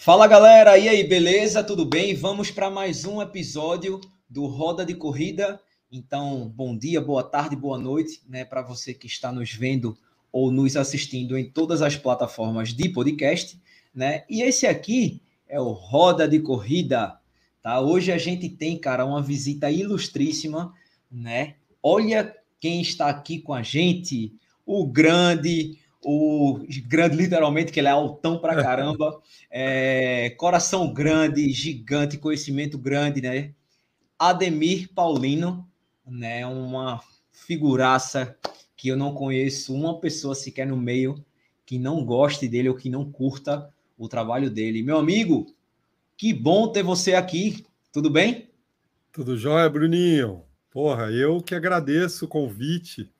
Fala galera, e aí, beleza? Tudo bem? Vamos para mais um episódio do Roda de Corrida. Então, bom dia, boa tarde, boa noite, né, para você que está nos vendo ou nos assistindo em todas as plataformas de podcast, né? E esse aqui é o Roda de Corrida, tá? Hoje a gente tem, cara, uma visita ilustríssima, né? Olha quem está aqui com a gente, o grande, o grande, literalmente, que ele é altão pra caramba, é, coração grande, gigante, conhecimento grande, né? Ademir Paulino, né? Uma figuraça que eu não conheço uma pessoa sequer no meio que não goste dele ou que não curta o trabalho dele. Meu amigo, que bom ter você aqui. Tudo bem? Tudo jóia, Bruninho. Porra, eu que agradeço o convite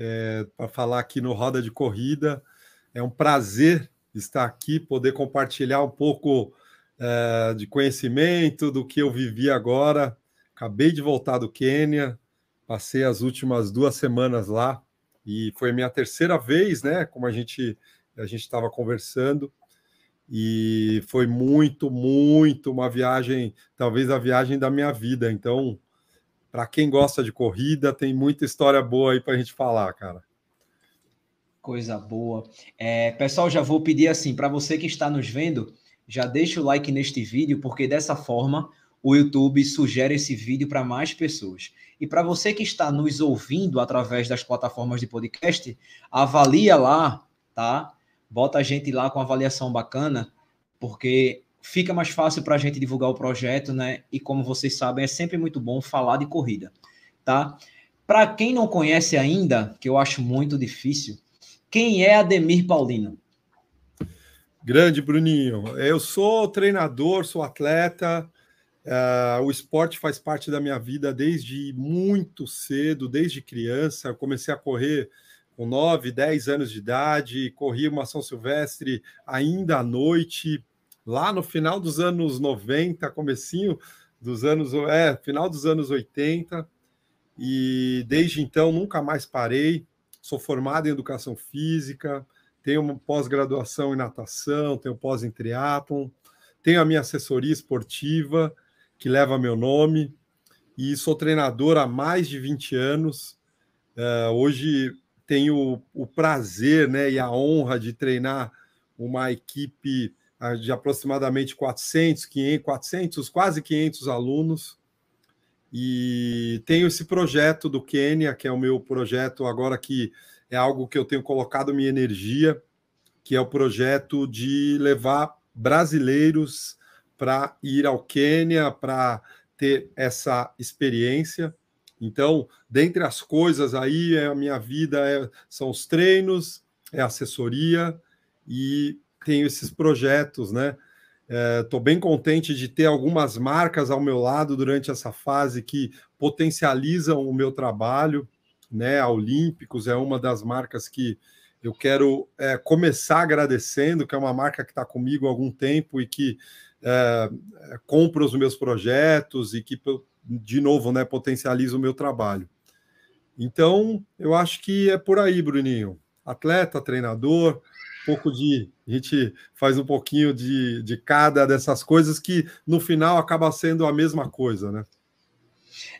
é, para falar aqui no Roda de Corrida. É um prazer estar aqui, poder compartilhar um pouco é, de conhecimento do que eu vivi agora. Acabei de voltar do Quênia, passei as últimas duas semanas lá e foi minha terceira vez, né? Como a gente a gente estava conversando e foi muito, muito uma viagem, talvez a viagem da minha vida. Então, para quem gosta de corrida, tem muita história boa aí para a gente falar, cara. Coisa boa. É, pessoal, já vou pedir assim, para você que está nos vendo, já deixa o like neste vídeo, porque dessa forma o YouTube sugere esse vídeo para mais pessoas. E para você que está nos ouvindo através das plataformas de podcast, avalia lá, tá? Bota a gente lá com avaliação bacana, porque fica mais fácil para a gente divulgar o projeto, né? E como vocês sabem, é sempre muito bom falar de corrida, tá? Para quem não conhece ainda, que eu acho muito difícil, quem é Ademir Paulino? Grande Bruninho, eu sou treinador, sou atleta. Uh, o esporte faz parte da minha vida desde muito cedo, desde criança. Eu comecei a correr com 9, 10 anos de idade, corri uma São Silvestre ainda à noite, lá no final dos anos 90, comecinho dos anos, é, final dos anos 80, e desde então nunca mais parei. Sou formado em educação física, tenho uma pós-graduação em natação, tenho pós em triatlon, tenho a minha assessoria esportiva que leva meu nome e sou treinador há mais de 20 anos. Uh, hoje tenho o prazer né, e a honra de treinar uma equipe de aproximadamente 400, 500, 400, quase 500 alunos. E tenho esse projeto do Quênia, que é o meu projeto agora que é algo que eu tenho colocado minha energia, que é o projeto de levar brasileiros para ir ao Quênia, para ter essa experiência. Então, dentre as coisas aí, é a minha vida é, são os treinos, é assessoria e tenho esses projetos, né? Estou é, bem contente de ter algumas marcas ao meu lado durante essa fase que potencializam o meu trabalho, né? A Olímpicos é uma das marcas que eu quero é, começar agradecendo, que é uma marca que está comigo há algum tempo e que é, é, compra os meus projetos e que, de novo, né, potencializa o meu trabalho. Então, eu acho que é por aí, Bruninho. Atleta, treinador, pouco de. A gente faz um pouquinho de, de cada dessas coisas que no final acaba sendo a mesma coisa, né?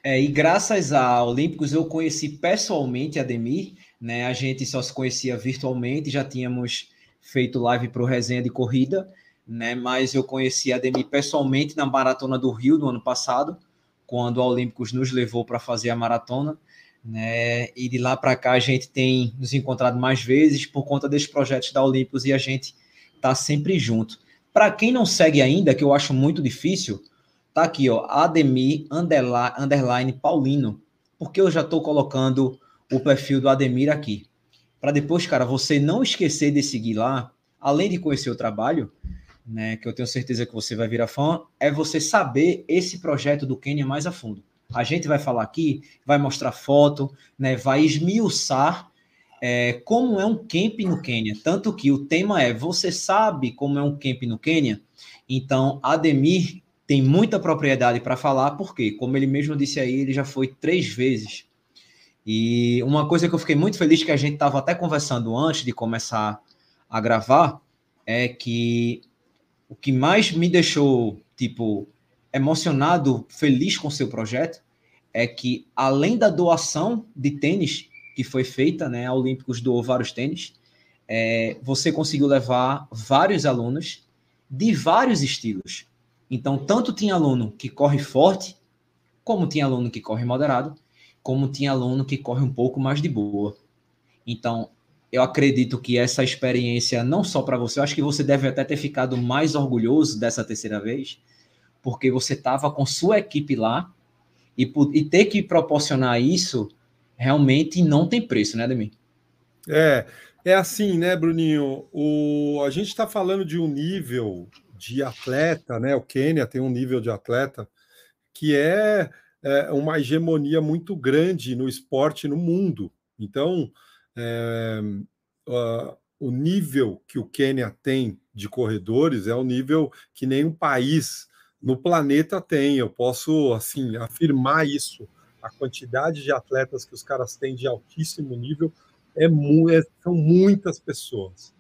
É, e graças a Olímpicos eu conheci pessoalmente a Ademir, né? A gente só se conhecia virtualmente, já tínhamos feito live para o resenha de corrida, né? Mas eu conheci a Ademir pessoalmente na maratona do Rio do ano passado, quando a Olímpicos nos levou para fazer a maratona né? E de lá para cá a gente tem nos encontrado mais vezes por conta desses projetos da Olympus e a gente tá sempre junto. Para quem não segue ainda, que eu acho muito difícil, tá aqui, ó, Ademir underline, Paulino, porque eu já estou colocando o perfil do Ademir aqui. Para depois, cara, você não esquecer de seguir lá, além de conhecer o trabalho, né, que eu tenho certeza que você vai virar fã, é você saber esse projeto do Kenya mais a fundo. A gente vai falar aqui, vai mostrar foto, né, vai esmiuçar é, como é um camp no Quênia. Tanto que o tema é: você sabe como é um camp no Quênia? Então, Ademir tem muita propriedade para falar, porque, como ele mesmo disse aí, ele já foi três vezes. E uma coisa que eu fiquei muito feliz, que a gente estava até conversando antes de começar a gravar, é que o que mais me deixou, tipo, emocionado, feliz com seu projeto, é que além da doação de tênis que foi feita, né, a Olímpicos doou vários tênis, é, você conseguiu levar vários alunos de vários estilos. Então, tanto tinha aluno que corre forte, como tinha aluno que corre moderado, como tinha aluno que corre um pouco mais de boa. Então, eu acredito que essa experiência, não só para você, eu acho que você deve até ter ficado mais orgulhoso dessa terceira vez, porque você estava com sua equipe lá e, e, ter que proporcionar isso realmente não tem preço, né, Demi? É, é assim, né, Bruninho? O, a gente está falando de um nível de atleta, né? O Quênia tem um nível de atleta que é, é uma hegemonia muito grande no esporte no mundo. Então, é, o nível que o Quênia tem de corredores é um nível que nenhum país no planeta tem. Eu posso assim afirmar isso. A quantidade de atletas que os caras têm de altíssimo nível é, é são muitas pessoas.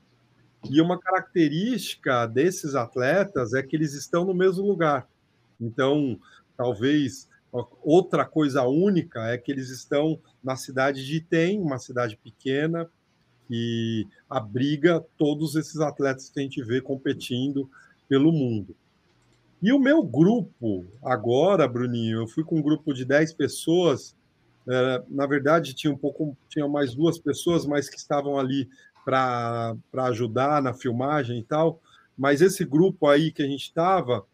E uma característica desses atletas é que eles estão no mesmo lugar. Então, talvez outra coisa única é que eles estão na cidade de Item, uma cidade pequena, que abriga todos esses atletas que a gente vê competindo pelo mundo. E o meu grupo, agora, Bruninho, eu fui com um grupo de 10 pessoas. É, na verdade, tinha um pouco, tinha mais duas pessoas, mas que estavam ali para ajudar na filmagem e tal. Mas esse grupo aí que a gente estava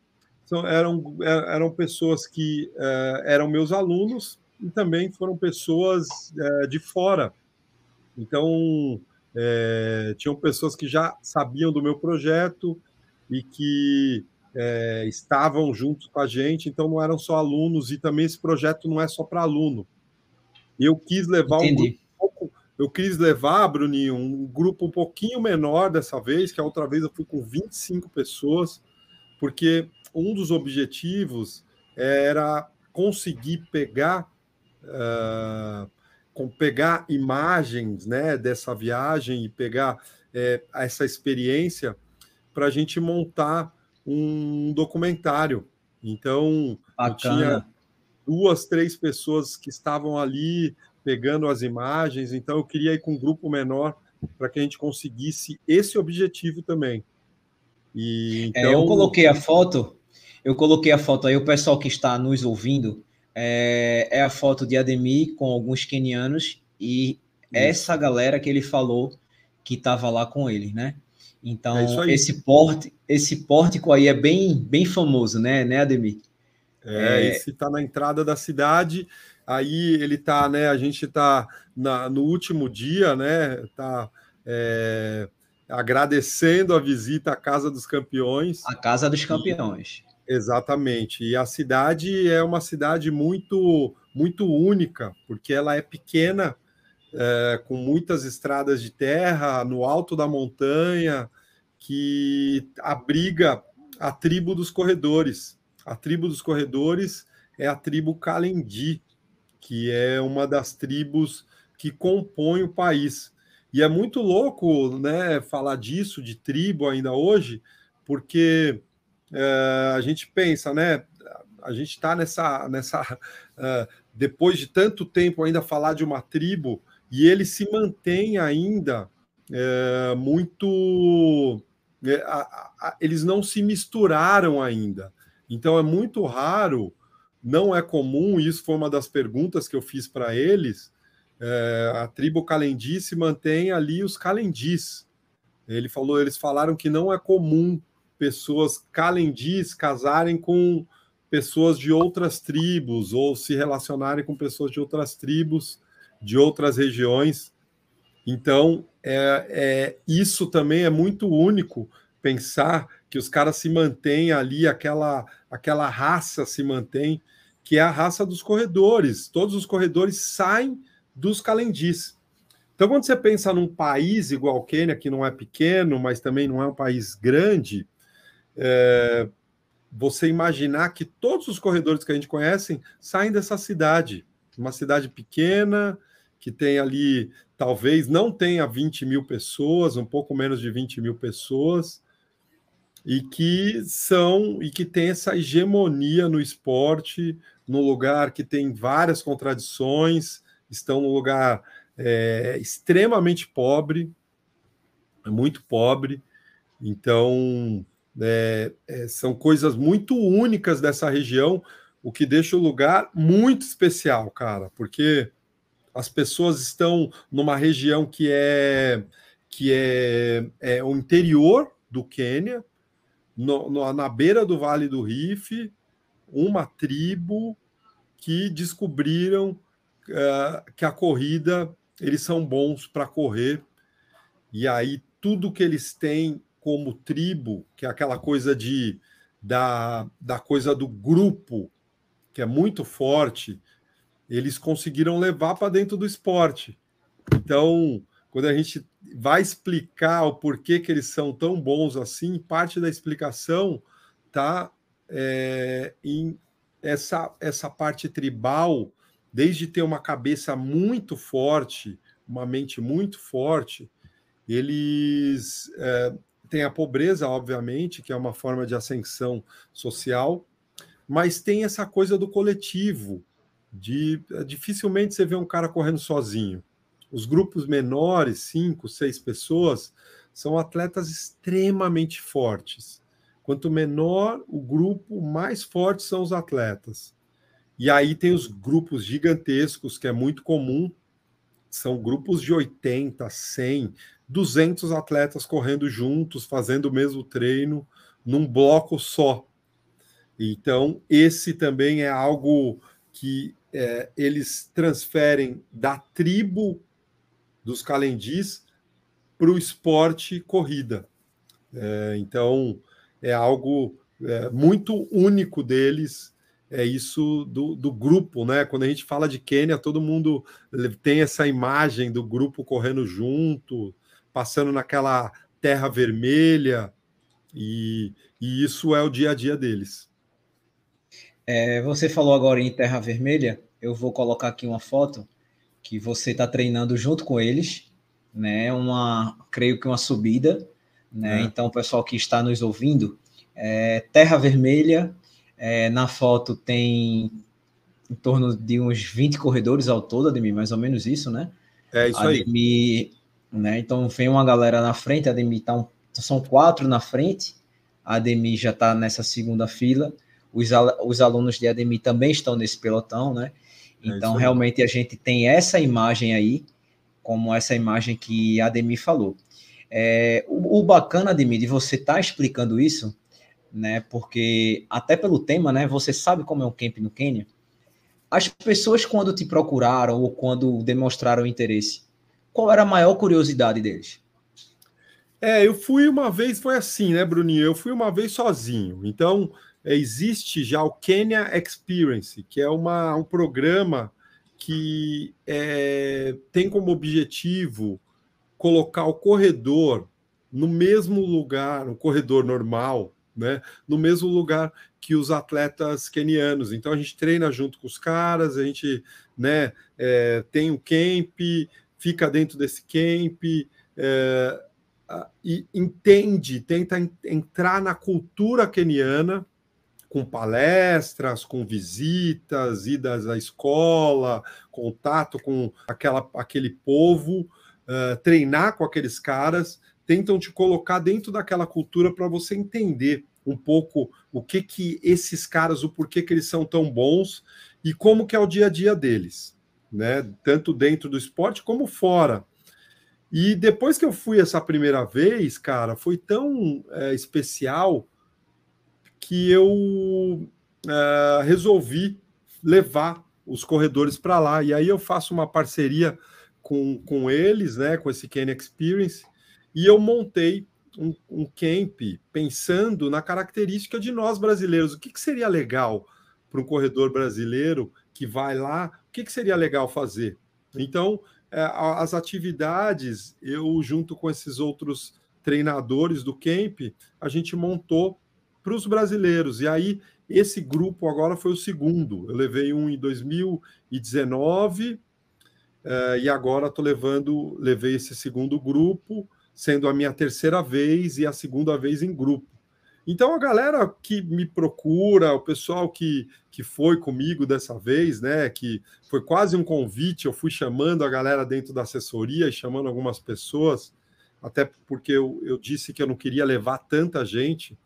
eram, é, eram pessoas que é, eram meus alunos e também foram pessoas é, de fora. Então, é, tinham pessoas que já sabiam do meu projeto e que é, estavam junto com a gente, então não eram só alunos, e também esse projeto não é só para aluno. Eu quis levar Entendi. um pouco, eu quis levar, Bruninho, um grupo um pouquinho menor dessa vez, que a outra vez eu fui com 25 pessoas, porque um dos objetivos era conseguir pegar uh, com pegar imagens né, dessa viagem e pegar é, essa experiência para a gente montar um documentário. Então, tinha duas, três pessoas que estavam ali pegando as imagens, então eu queria ir com um grupo menor para que a gente conseguisse esse objetivo também. E, então... É, eu coloquei a foto, eu coloquei a foto aí, o pessoal que está nos ouvindo, é, é a foto de Ademir com alguns quenianos e essa galera que ele falou que estava lá com ele, né? Então, é esse porte, esse pórtico aí é bem, bem famoso, né, né, Ademir? É, é... esse está na entrada da cidade. Aí ele está, né? A gente está no último dia, né? Tá é, agradecendo a visita à Casa dos Campeões. A Casa dos Campeões. E, exatamente. E a cidade é uma cidade muito, muito única, porque ela é pequena, é, com muitas estradas de terra, no alto da montanha, que abriga a tribo dos corredores. A tribo dos corredores é a tribo Kalendi, que é uma das tribos que compõe o país. E é muito louco né, falar disso, de tribo ainda hoje, porque é, a gente pensa, né? A gente está nessa. nessa uh, depois de tanto tempo ainda falar de uma tribo, e ele se mantém ainda é, muito. É, a, a, eles não se misturaram ainda. Então é muito raro, não é comum, isso foi uma das perguntas que eu fiz para eles. É, a tribo Calendi se mantém ali os Calendis. Ele falou, eles falaram que não é comum pessoas Calendis casarem com pessoas de outras tribos ou se relacionarem com pessoas de outras tribos, de outras regiões. Então, é, é, isso também é muito único pensar que os caras se mantêm ali, aquela, aquela raça se mantém, que é a raça dos corredores. Todos os corredores saem dos calendis. Então, quando você pensa num país igual o Quênia, que não é pequeno, mas também não é um país grande, é, você imaginar que todos os corredores que a gente conhece saem dessa cidade, uma cidade pequena, que tem ali, talvez não tenha 20 mil pessoas, um pouco menos de 20 mil pessoas, e que são e que tem essa hegemonia no esporte, no lugar que tem várias contradições, estão num lugar é, extremamente pobre, muito pobre. Então, é, é, são coisas muito únicas dessa região, o que deixa o lugar muito especial, cara, porque as pessoas estão numa região que é que é, é o interior do Quênia, no, no, na beira do Vale do Rift, uma tribo que descobriram uh, que a corrida eles são bons para correr. E aí tudo que eles têm como tribo, que é aquela coisa de da, da coisa do grupo, que é muito forte, eles conseguiram levar para dentro do esporte. Então, quando a gente vai explicar o porquê que eles são tão bons assim, parte da explicação está é, em essa, essa parte tribal, desde ter uma cabeça muito forte, uma mente muito forte, eles é, têm a pobreza, obviamente, que é uma forma de ascensão social, mas tem essa coisa do coletivo, de dificilmente você vê um cara correndo sozinho. Os grupos menores, cinco, seis pessoas, são atletas extremamente fortes. Quanto menor o grupo, mais fortes são os atletas. E aí tem os grupos gigantescos, que é muito comum, são grupos de 80, 100, 200 atletas correndo juntos, fazendo o mesmo treino, num bloco só. Então, esse também é algo que é, eles transferem da tribo dos calendis para o esporte corrida. É, então, é algo é, muito único deles, é isso do, do grupo, né? Quando a gente fala de Quênia, todo mundo tem essa imagem do grupo correndo junto, passando naquela terra vermelha, e, e isso é o dia a dia deles. É, você falou agora em terra vermelha, eu vou colocar aqui uma foto que você está treinando junto com eles, né? Uma, creio que uma subida, né? É. Então, o pessoal que está nos ouvindo, é, Terra Vermelha, é, na foto tem em torno de uns 20 corredores ao todo, Ademir, mais ou menos isso, né? É isso Ademir, aí. Né? Então, vem uma galera na frente, Ademir tá um, são quatro na frente, Ademir já está nessa segunda fila, os, os alunos de Ademir também estão nesse pelotão, né? É então, é realmente, a gente tem essa imagem aí, como essa imagem que a Ademir falou. É, o, o, bacana, Ademir, de você estar tá explicando isso, né? Porque até pelo tema, né? Você sabe como é um camp no Quênia. As pessoas, quando te procuraram ou quando demonstraram interesse, qual era a maior curiosidade deles? É, eu fui uma vez, foi assim, né, Bruninho? Eu fui uma vez sozinho. Então, existe já o Kenya Experience, que é uma, um programa que é, tem como objetivo colocar o corredor no mesmo lugar, um corredor normal, né, no mesmo lugar que os atletas kenianos. Então a gente treina junto com os caras, a gente né, é, tem o camp, fica dentro desse camp é, e entende, tenta entrar na cultura keniana com palestras, com visitas, idas à escola, contato com aquela, aquele povo, uh, treinar com aqueles caras, tentam te colocar dentro daquela cultura para você entender um pouco o que que esses caras, o porquê que eles são tão bons e como que é o dia a dia deles, né? Tanto dentro do esporte como fora. E depois que eu fui essa primeira vez, cara, foi tão é, especial que eu uh, resolvi levar os corredores para lá. E aí eu faço uma parceria com, com eles, né, com esse Kenya Experience, e eu montei um, um camp pensando na característica de nós brasileiros. O que, que seria legal para um corredor brasileiro que vai lá? O que, que seria legal fazer? Então, é, as atividades, eu junto com esses outros treinadores do camp, a gente montou para os brasileiros. E aí, esse grupo agora foi o segundo. Eu levei um em 2019 uh, eh, e agora estou levando, levei esse segundo grupo, sendo a minha terceira vez e a segunda vez em grupo. Então, a galera que me procura, o pessoal que, que foi comigo dessa vez, né, que foi quase um convite, eu fui chamando a galera dentro da assessoria e chamando algumas pessoas, até porque eu, eu disse que eu não queria levar tanta gente.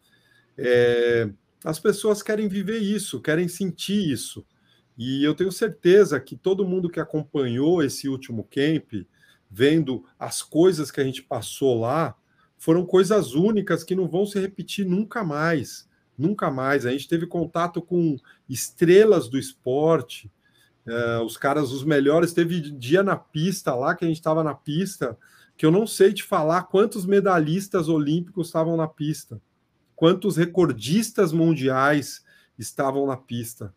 É, as pessoas querem viver isso, querem sentir isso. E eu tenho certeza que todo mundo que acompanhou esse último camp, vendo as coisas que a gente passou lá, foram coisas únicas que não vão se repetir nunca mais. Nunca mais. A gente teve contato com estrelas do esporte, uh, os caras, os melhores. Teve dia na pista lá, que a gente estava na pista, que eu não sei te falar quantos medalhistas olímpicos estavam na pista, quantos recordistas mundiais estavam na pista.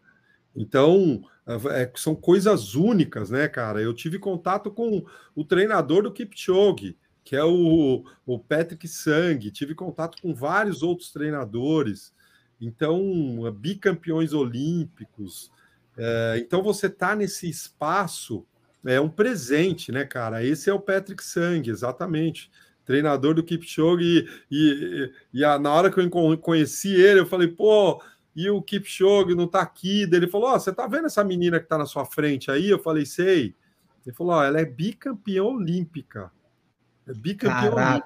Então, é, são coisas únicas, né, cara? Eu tive contato com o treinador do Kipchoge, que é o, o Patrick Sang. Tive contato com vários outros treinadores, então, bicampeões olímpicos. É, então, você está nesse espaço, é um presente, né, cara? Esse é o Patrick Sang, exatamente. Treinador do Kipchoge, e, e, e a, na hora que eu conheci ele, eu falei, pô, e o Kipchoge não tá aqui. Ele falou: Ó, oh, você tá vendo essa menina que tá na sua frente aí? Eu falei: Sei. Ele falou: Ó, oh, ela é bicampeã olímpica. É bicampeão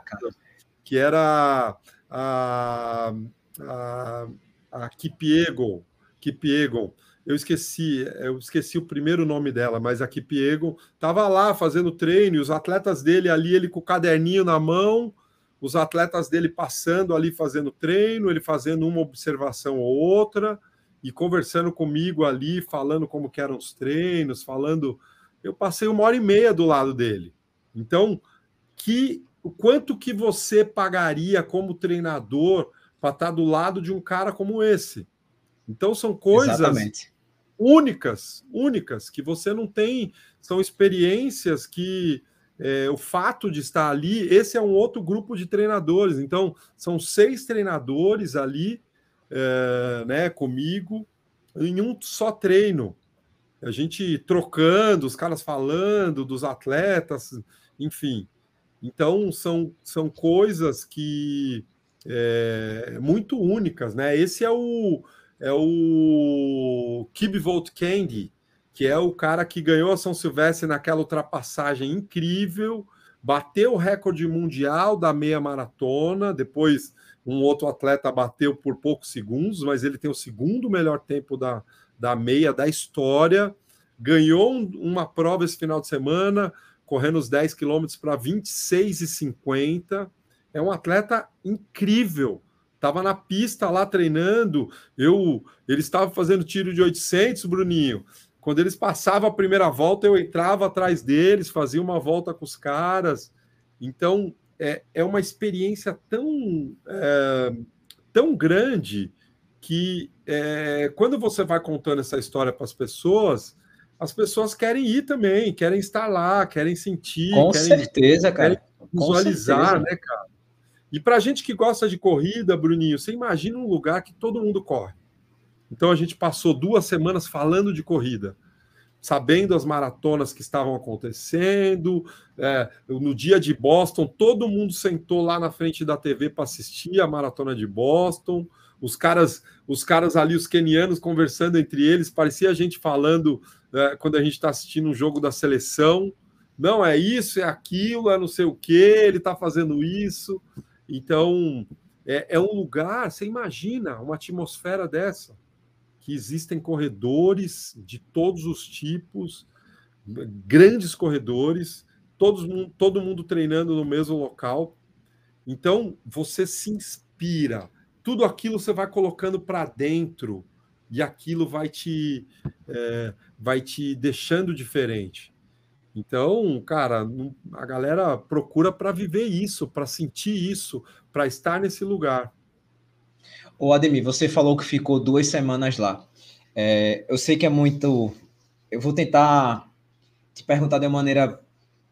que era a, a, a Kipiegon. Kipiegon. Eu esqueci, eu esqueci o primeiro nome dela, mas a Kipiegon estava lá fazendo treino, os atletas dele ali, ele com o caderninho na mão, os atletas dele passando ali fazendo treino, ele fazendo uma observação ou outra e conversando comigo ali, falando como que eram os treinos, falando. Eu passei uma hora e meia do lado dele. Então, que o quanto que você pagaria como treinador para estar tá do lado de um cara como esse? Então são coisas Exatamente. Únicas, únicas que você não tem, são experiências que é, o fato de estar ali, esse é um outro grupo de treinadores. Então são seis treinadores ali, é, né, comigo em um só treino. A gente trocando, os caras falando dos atletas, enfim. Então, são, são coisas que é, muito únicas, né? Esse é o, é o Kibvolt Candy, que é o cara que ganhou a São Silvestre naquela ultrapassagem incrível, bateu o recorde mundial da meia maratona, depois um outro atleta bateu por poucos segundos, mas ele tem o segundo melhor tempo da, da meia da história, ganhou um, uma prova esse final de semana, correndo os 10 quilômetros para 26,50. É um atleta incrível. Estava na pista lá treinando. Eu, ele estava fazendo tiro de 800, Bruninho. Quando eles passavam a primeira volta, eu entrava atrás deles, fazia uma volta com os caras. Então, é, é uma experiência tão, é, tão grande que é, quando você vai contando essa história para as pessoas, as pessoas querem ir também, querem estar lá, querem sentir. Com querem, certeza, cara. visualizar, certeza. né, cara? E para gente que gosta de corrida, Bruninho, você imagina um lugar que todo mundo corre. Então a gente passou duas semanas falando de corrida, sabendo as maratonas que estavam acontecendo. É, no dia de Boston, todo mundo sentou lá na frente da TV para assistir a maratona de Boston os caras, os caras ali, os kenianos conversando entre eles, parecia a gente falando né, quando a gente está assistindo um jogo da seleção. Não, é isso, é aquilo, é não sei o que, ele está fazendo isso. Então, é, é um lugar, você imagina uma atmosfera dessa, que existem corredores de todos os tipos, grandes corredores, todos, todo mundo treinando no mesmo local. Então, você se inspira tudo aquilo você vai colocando para dentro e aquilo vai te é, vai te deixando diferente. Então, cara, a galera procura para viver isso, para sentir isso, para estar nesse lugar. O Ademir, você falou que ficou duas semanas lá. É, eu sei que é muito. Eu vou tentar te perguntar de uma maneira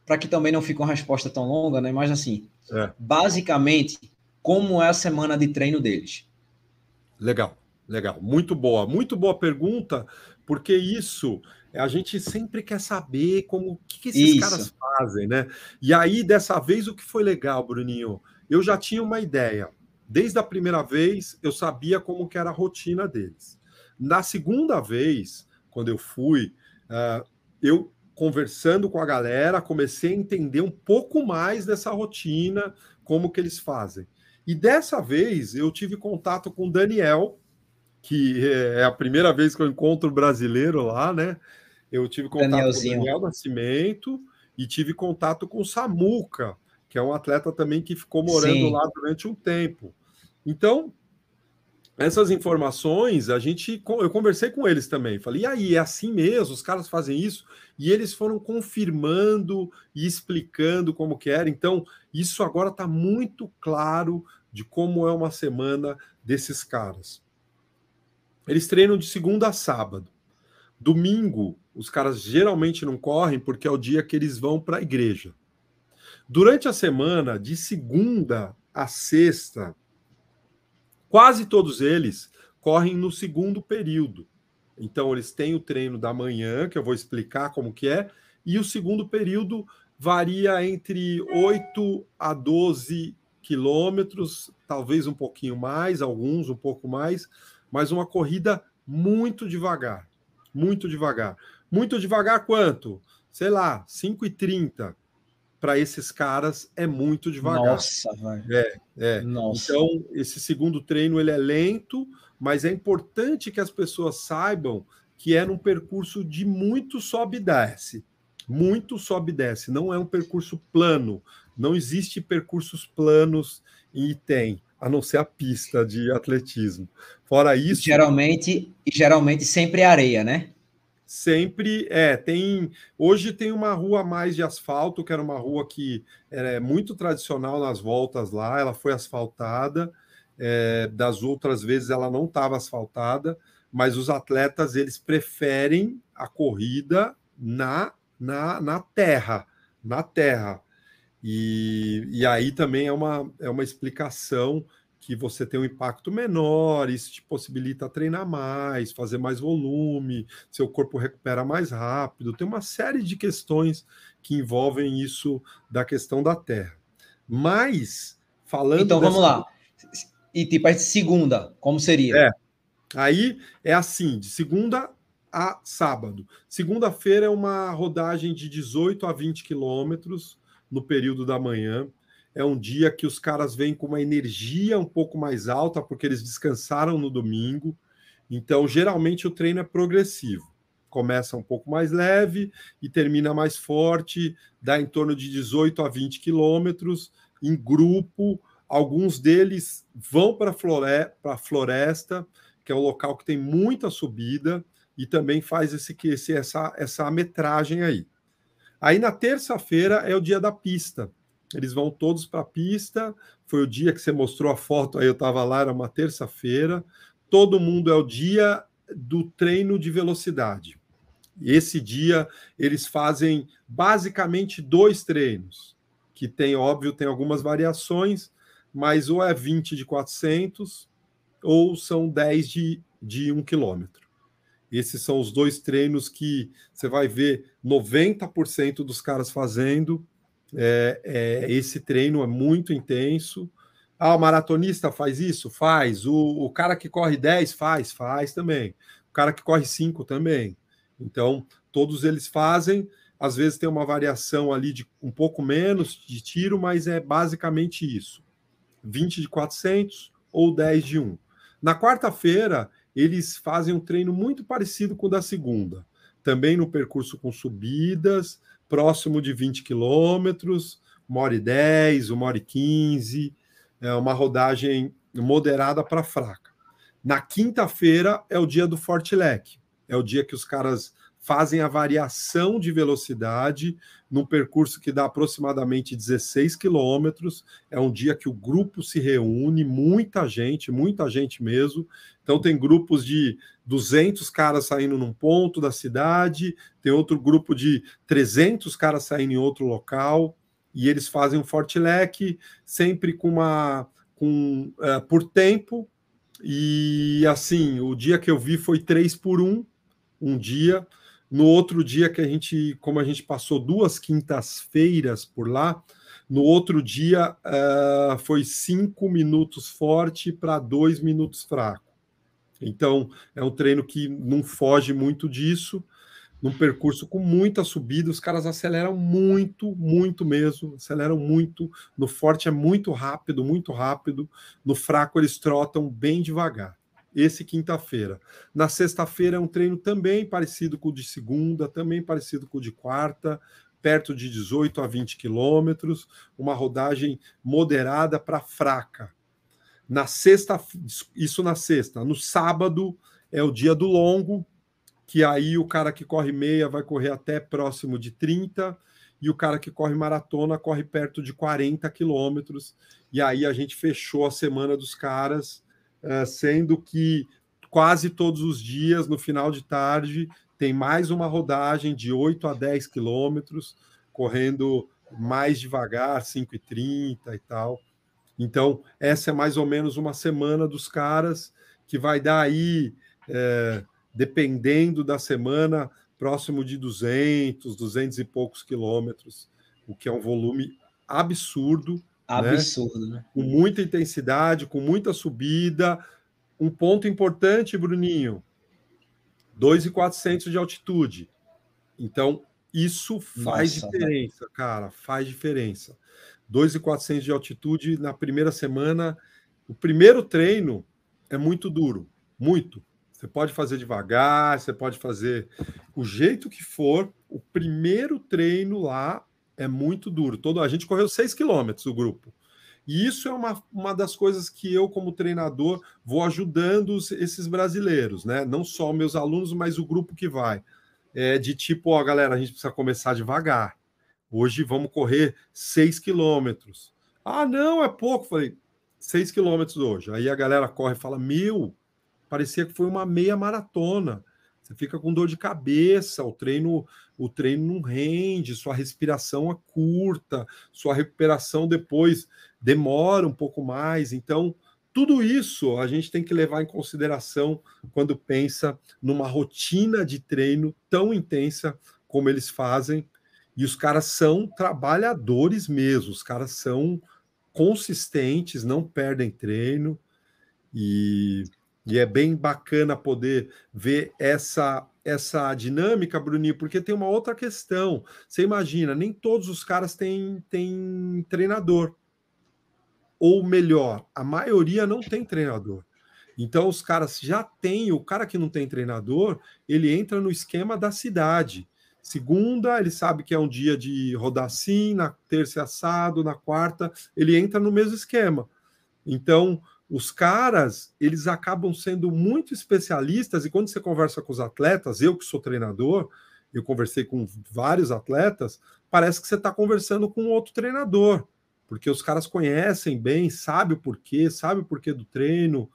para que também não fique uma resposta tão longa, né? Mas assim, é. basicamente, como é a semana de treino deles? Legal, legal. Muito boa, muito boa pergunta, porque isso a gente sempre quer saber como o que, que esses isso. caras fazem, né? E aí, dessa vez, o que foi legal, Bruninho? Eu já tinha uma ideia. Desde a primeira vez, eu sabia como que era a rotina deles. Na segunda vez, quando eu fui, uh, eu conversando com a galera, comecei a entender um pouco mais dessa rotina, como que eles fazem. E dessa vez eu tive contato com o Daniel, que é a primeira vez que eu encontro brasileiro lá, né? Eu tive contato com o Daniel Nascimento e tive contato com o Samuca, que é um atleta também que ficou morando Sim. lá durante um tempo. Então, essas informações, a gente, eu conversei com eles também. Falei, e aí, é assim mesmo? Os caras fazem isso? E eles foram confirmando e explicando como que era. Então, isso agora está muito claro de como é uma semana desses caras. Eles treinam de segunda a sábado. Domingo, os caras geralmente não correm porque é o dia que eles vão para a igreja. Durante a semana, de segunda a sexta, quase todos eles correm no segundo período. Então, eles têm o treino da manhã, que eu vou explicar como que é, e o segundo período varia entre 8 a 12 quilômetros, talvez um pouquinho mais, alguns um pouco mais, mas uma corrida muito devagar. Muito devagar. Muito devagar quanto? Sei lá, 5,30 para esses caras é muito devagar. Nossa, vai. É, é. Nossa. Então, esse segundo treino ele é lento, mas é importante que as pessoas saibam que é num percurso de muito sobe e desce. Muito sobe e desce. Não é um percurso plano. Não existe percursos planos e tem, a não ser a pista de atletismo. Fora isso. Geralmente, geralmente sempre é areia, né? sempre é tem hoje tem uma rua mais de asfalto que era uma rua que é muito tradicional nas voltas lá ela foi asfaltada é, das outras vezes ela não estava asfaltada mas os atletas eles preferem a corrida na na, na terra na terra e, e aí também é uma, é uma explicação que você tem um impacto menor, isso te possibilita treinar mais, fazer mais volume, seu corpo recupera mais rápido. Tem uma série de questões que envolvem isso da questão da Terra. Mas, falando. Então vamos dessa... lá. E tipo, a segunda, como seria? É. Aí é assim, de segunda a sábado. Segunda-feira é uma rodagem de 18 a 20 quilômetros no período da manhã é um dia que os caras vêm com uma energia um pouco mais alta, porque eles descansaram no domingo. Então, geralmente, o treino é progressivo. Começa um pouco mais leve e termina mais forte, dá em torno de 18 a 20 quilômetros, em grupo. Alguns deles vão para a floresta, que é um local que tem muita subida, e também faz esse, esse, essa, essa metragem aí. Aí na terça-feira é o dia da pista. Eles vão todos para a pista. Foi o dia que você mostrou a foto, aí eu estava lá, era uma terça-feira. Todo mundo é o dia do treino de velocidade. Esse dia eles fazem basicamente dois treinos, que tem, óbvio, tem algumas variações, mas ou é 20 de 400 ou são 10 de, de 1 quilômetro. Esses são os dois treinos que você vai ver 90% dos caras fazendo é, é, esse treino é muito intenso. Ah, o maratonista faz isso? Faz. O, o cara que corre 10 faz? Faz também. O cara que corre 5 também. Então, todos eles fazem. Às vezes tem uma variação ali de um pouco menos de tiro, mas é basicamente isso: 20 de 400 ou 10 de 1. Na quarta-feira, eles fazem um treino muito parecido com o da segunda, também no percurso com subidas, próximo de 20 quilômetros, uma hora e 10, uma hora e 15, é uma rodagem moderada para fraca. Na quinta-feira é o dia do Forte Leque, é o dia que os caras fazem a variação de velocidade num percurso que dá aproximadamente 16 quilômetros. É um dia que o grupo se reúne, muita gente, muita gente mesmo. Então, tem grupos de 200 caras saindo num ponto da cidade, tem outro grupo de 300 caras saindo em outro local, e eles fazem um forte leque, sempre com uma. Com, uh, por tempo. E assim, o dia que eu vi foi 3 por 1, um dia. No outro dia que a gente, como a gente passou duas quintas-feiras por lá, No outro dia uh, foi cinco minutos forte para dois minutos fraco. Então é um treino que não foge muito disso. Num percurso com muita subida, os caras aceleram muito, muito mesmo, aceleram muito. No forte é muito rápido, muito rápido. No fraco eles trotam bem devagar esse quinta-feira. Na sexta-feira é um treino também parecido com o de segunda, também parecido com o de quarta, perto de 18 a 20 quilômetros, uma rodagem moderada para fraca. Na sexta, isso na sexta. No sábado é o dia do longo, que aí o cara que corre meia vai correr até próximo de 30 e o cara que corre maratona corre perto de 40 quilômetros. E aí a gente fechou a semana dos caras sendo que quase todos os dias, no final de tarde, tem mais uma rodagem de 8 a 10 quilômetros, correndo mais devagar, 5,30 e tal. Então, essa é mais ou menos uma semana dos caras, que vai dar aí, é, dependendo da semana, próximo de 200, 200 e poucos quilômetros, o que é um volume absurdo? Absurdo, né? Com muita intensidade, com muita subida. Um ponto importante, Bruninho: 2,400 de altitude. Então, isso faz Nossa, diferença, cara, faz diferença. 2,400 de altitude na primeira semana. O primeiro treino é muito duro, muito. Você pode fazer devagar, você pode fazer o jeito que for. O primeiro treino lá é muito duro. Todo, a gente correu 6 quilômetros, o grupo. E isso é uma, uma das coisas que eu, como treinador, vou ajudando os, esses brasileiros, né? Não só meus alunos, mas o grupo que vai. É de tipo, ó, galera, a gente precisa começar devagar. Hoje vamos correr 6 quilômetros. Ah, não, é pouco. Falei, 6 quilômetros hoje. Aí a galera corre e fala: Meu, parecia que foi uma meia maratona. Você fica com dor de cabeça, o treino, o treino não rende, sua respiração é curta, sua recuperação depois demora um pouco mais. Então, tudo isso a gente tem que levar em consideração quando pensa numa rotina de treino tão intensa como eles fazem. E os caras são trabalhadores mesmo, os caras são consistentes, não perdem treino. E e é bem bacana poder ver essa essa dinâmica, Bruninho, porque tem uma outra questão. Você imagina, nem todos os caras têm, têm treinador. Ou melhor, a maioria não tem treinador. Então os caras já têm, o cara que não tem treinador, ele entra no esquema da cidade. Segunda, ele sabe que é um dia de rodar assim, na terça é assado, na quarta, ele entra no mesmo esquema. Então, os caras, eles acabam sendo muito especialistas, e quando você conversa com os atletas, eu que sou treinador, eu conversei com vários atletas, parece que você está conversando com outro treinador, porque os caras conhecem bem, sabe o porquê, sabe o porquê do treino,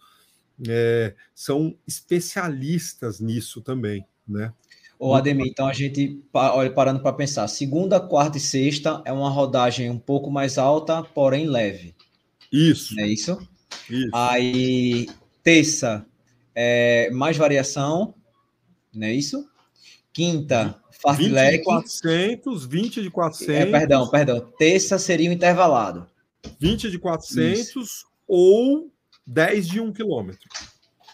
é, são especialistas nisso também, né? Ô, Ademir, então a gente, olha, parando para pensar, segunda, quarta e sexta é uma rodagem um pouco mais alta, porém leve. Isso. É isso? Isso. Aí, terça, é, mais variação, não é isso? Quinta, fartlek. 20 de 400, 20 de 400. É, perdão, perdão. Terça seria o intervalado. 20 de 400 isso. ou 10 de 1 quilômetro.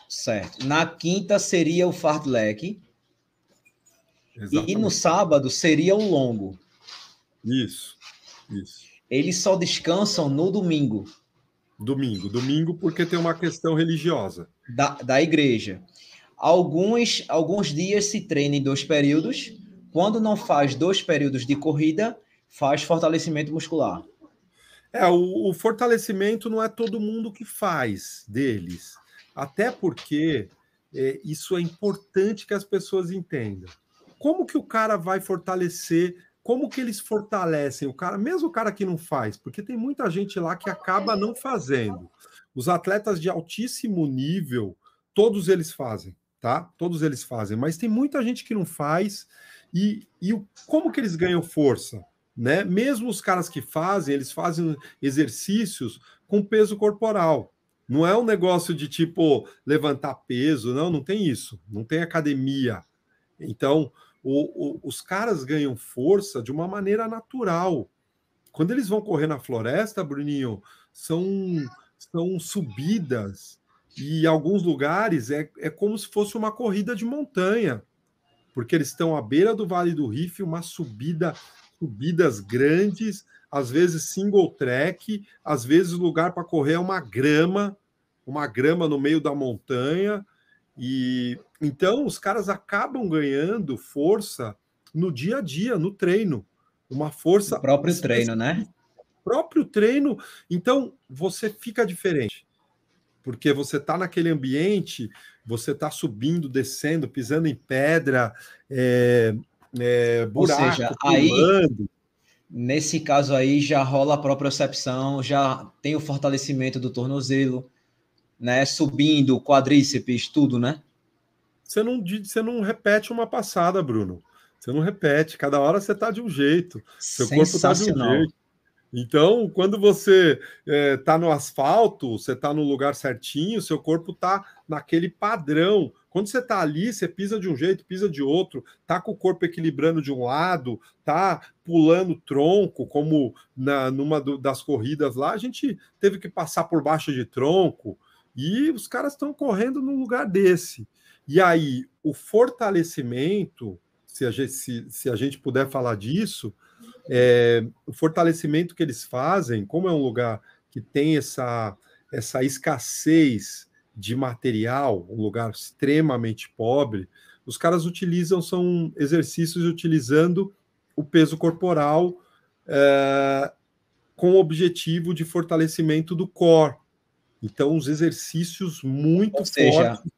Certo. Na quinta seria o fartlek. E no sábado seria o longo. Isso, isso. Eles só descansam no domingo. Domingo. Domingo porque tem uma questão religiosa. Da, da igreja. Alguns, alguns dias se treina em dois períodos. Quando não faz dois períodos de corrida, faz fortalecimento muscular. É, o, o fortalecimento não é todo mundo que faz deles. Até porque é, isso é importante que as pessoas entendam. Como que o cara vai fortalecer como que eles fortalecem o cara, mesmo o cara que não faz, porque tem muita gente lá que acaba não fazendo. Os atletas de altíssimo nível, todos eles fazem, tá? Todos eles fazem, mas tem muita gente que não faz e, e como que eles ganham força, né? Mesmo os caras que fazem, eles fazem exercícios com peso corporal. Não é um negócio de tipo levantar peso, não, não tem isso. Não tem academia. Então, o, o, os caras ganham força de uma maneira natural, Quando eles vão correr na floresta, Bruninho, são, são subidas. E em alguns lugares é, é como se fosse uma corrida de montanha, porque eles estão à beira do Vale do Rift, uma subida, subidas grandes, às vezes single track, às vezes o lugar para correr é uma grama, uma grama no meio da montanha, e então os caras acabam ganhando força no dia a dia, no treino. Uma força. O próprio treino, né? Próprio treino. Então você fica diferente porque você está naquele ambiente, você está subindo, descendo, pisando em pedra, é, é, buraco, Ou seja, aí, nesse caso aí já rola a propriocepção, já tem o fortalecimento do tornozelo, né? Subindo, quadríceps, tudo, né? Você não, você não repete uma passada, Bruno. Você não repete. Cada hora você está de um jeito. Seu corpo está de um jeito. Então, quando você está é, no asfalto, você está no lugar certinho, seu corpo está naquele padrão. Quando você está ali, você pisa de um jeito, pisa de outro, tá com o corpo equilibrando de um lado, tá pulando tronco, como na numa do, das corridas lá, a gente teve que passar por baixo de tronco e os caras estão correndo num lugar desse. E aí, o fortalecimento, se a gente, se, se a gente puder falar disso, é, o fortalecimento que eles fazem, como é um lugar que tem essa, essa escassez de material, um lugar extremamente pobre, os caras utilizam, são exercícios utilizando o peso corporal é, com o objetivo de fortalecimento do core. Então, os exercícios muito Ou seja, fortes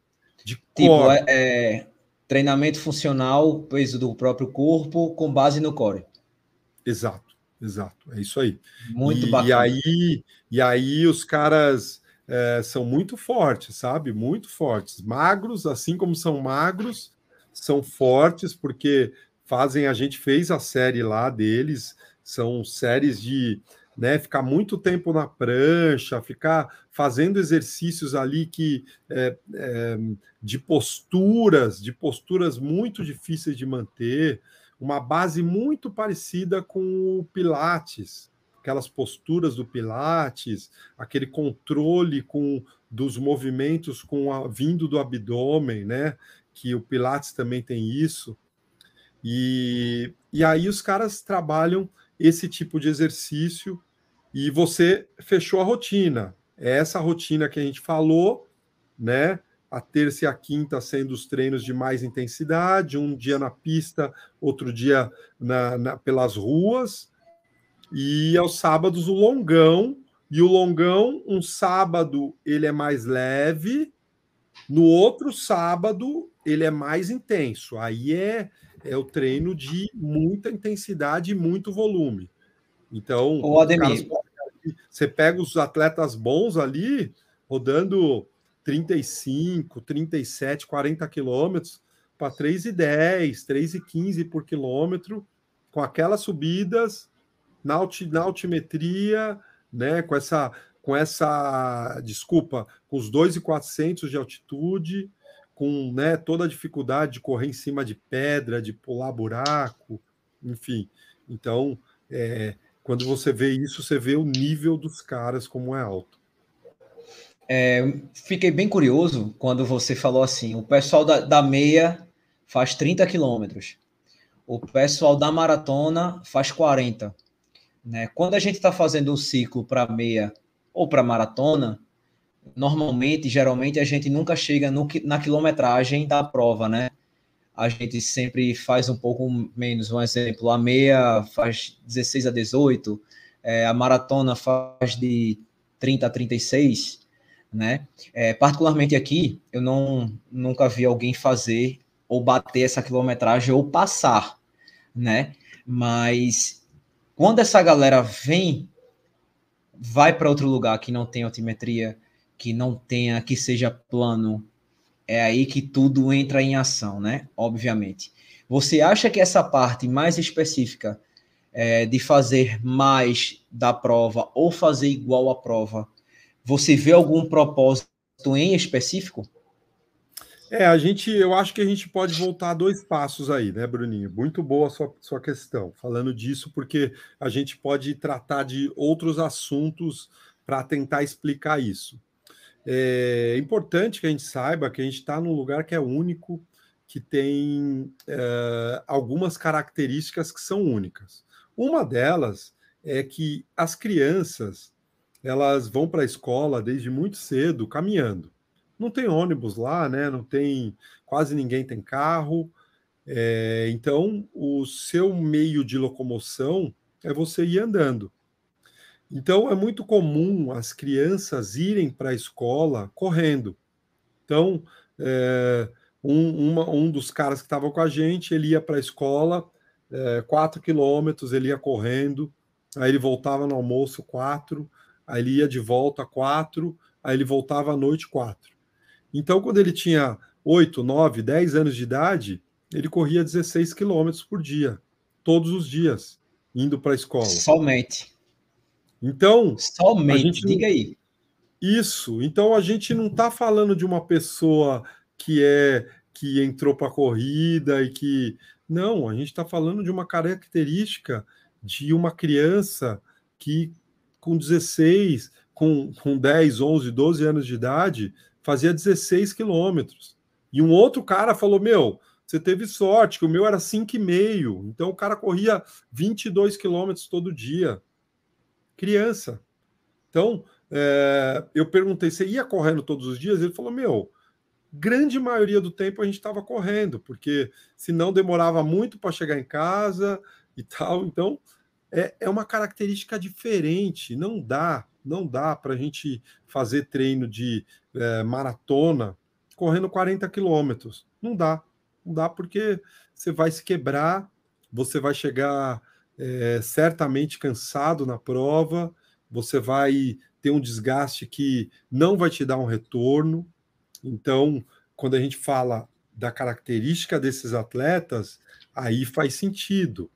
de tipo, core. É, é, treinamento funcional, peso do próprio corpo, com base no core. Exato, exato. É isso aí. Muito e, bacana. E aí, e aí os caras é, são muito fortes, sabe? Muito fortes. Magros, assim como são magros, são fortes, porque fazem. A gente fez a série lá deles, são séries de né, ficar muito tempo na prancha, ficar fazendo exercícios ali que é, é, de posturas, de posturas muito difíceis de manter uma base muito parecida com o Pilates, aquelas posturas do Pilates, aquele controle com dos movimentos com a, vindo do abdômen, né? Que o Pilates também tem isso. E, e aí os caras trabalham esse tipo de exercício e você fechou a rotina. É essa rotina que a gente falou, né? a terça e a quinta sendo os treinos de mais intensidade, um dia na pista, outro dia na, na, pelas ruas, e aos sábados o longão, e o longão, um sábado ele é mais leve, no outro sábado ele é mais intenso, aí é, é o treino de muita intensidade e muito volume. Então, Ademir. Caras, você pega os atletas bons ali, rodando 35, 37, 40 quilômetros para 3,10, 3,15 por quilômetro, com aquelas subidas na, alti, na altimetria, né, com essa com essa, desculpa, com os 2,400 de altitude, com né, toda a dificuldade de correr em cima de pedra, de pular buraco, enfim. Então, é, quando você vê isso, você vê o nível dos caras como é alto. É, fiquei bem curioso quando você falou assim: o pessoal da, da meia faz 30 quilômetros, o pessoal da maratona faz 40. Né? Quando a gente está fazendo um ciclo para meia ou para maratona, normalmente, geralmente, a gente nunca chega no, na quilometragem da prova, né? A gente sempre faz um pouco menos. Um exemplo, a meia faz 16 a 18, é, a maratona faz de 30 a 36 né? É, particularmente aqui, eu não nunca vi alguém fazer ou bater essa quilometragem ou passar, né? Mas quando essa galera vem, vai para outro lugar que não tem altimetria, que não tenha, que seja plano, é aí que tudo entra em ação, né? Obviamente. Você acha que essa parte mais específica é, de fazer mais da prova ou fazer igual à prova você vê algum propósito em específico? É, a gente, eu acho que a gente pode voltar dois passos aí, né, Bruninho? Muito boa sua, sua questão, falando disso, porque a gente pode tratar de outros assuntos para tentar explicar isso. É importante que a gente saiba que a gente está num lugar que é único, que tem é, algumas características que são únicas. Uma delas é que as crianças elas vão para a escola desde muito cedo caminhando não tem ônibus lá, né? Não tem quase ninguém tem carro. É, então, o seu meio de locomoção é você ir andando. Então, é muito comum as crianças irem para a escola correndo. Então, é, um, uma, um dos caras que estava com a gente, ele ia para a escola, é, quatro quilômetros, ele ia correndo, aí ele voltava no almoço, quatro, aí ele ia de volta, quatro, aí ele voltava à noite, quatro. Então, quando ele tinha 8, 9, 10 anos de idade, ele corria 16 quilômetros por dia, todos os dias, indo para a escola. Somente. Então. Somente, gente... diga aí. Isso. Então, a gente não está falando de uma pessoa que é que entrou para a corrida e que. Não, a gente está falando de uma característica de uma criança que, com 16, com, com 10, 11, 12 anos de idade, fazia 16 quilômetros. E um outro cara falou: Meu, você teve sorte, que o meu era 5,5. Então o cara corria 22 quilômetros todo dia. Criança. Então, é, eu perguntei: Você ia correndo todos os dias? Ele falou: Meu, grande maioria do tempo a gente estava correndo, porque senão demorava muito para chegar em casa e tal. Então, é, é uma característica diferente. Não dá, não dá para a gente fazer treino de é, maratona correndo 40 quilômetros. Não dá. Não dá porque você vai se quebrar, você vai chegar é, certamente cansado na prova, você vai ter um desgaste que não vai te dar um retorno. Então, quando a gente fala da característica desses atletas, aí faz sentido,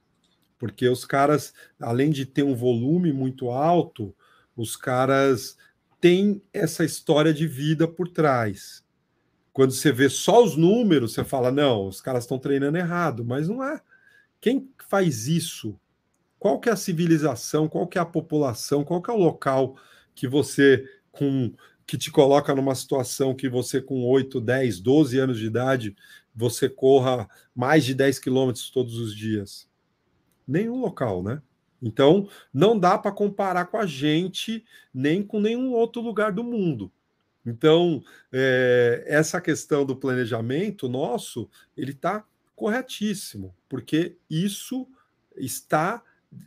porque os caras, além de ter um volume muito alto, os caras tem essa história de vida por trás. Quando você vê só os números, você fala, não, os caras estão treinando errado, mas não é. Quem faz isso? Qual que é a civilização? Qual que é a população? Qual que é o local que você com que te coloca numa situação que você com 8, 10, 12 anos de idade, você corra mais de 10 quilômetros todos os dias? Nenhum local, né? Então, não dá para comparar com a gente, nem com nenhum outro lugar do mundo. Então, é, essa questão do planejamento nosso, ele está corretíssimo, porque isso está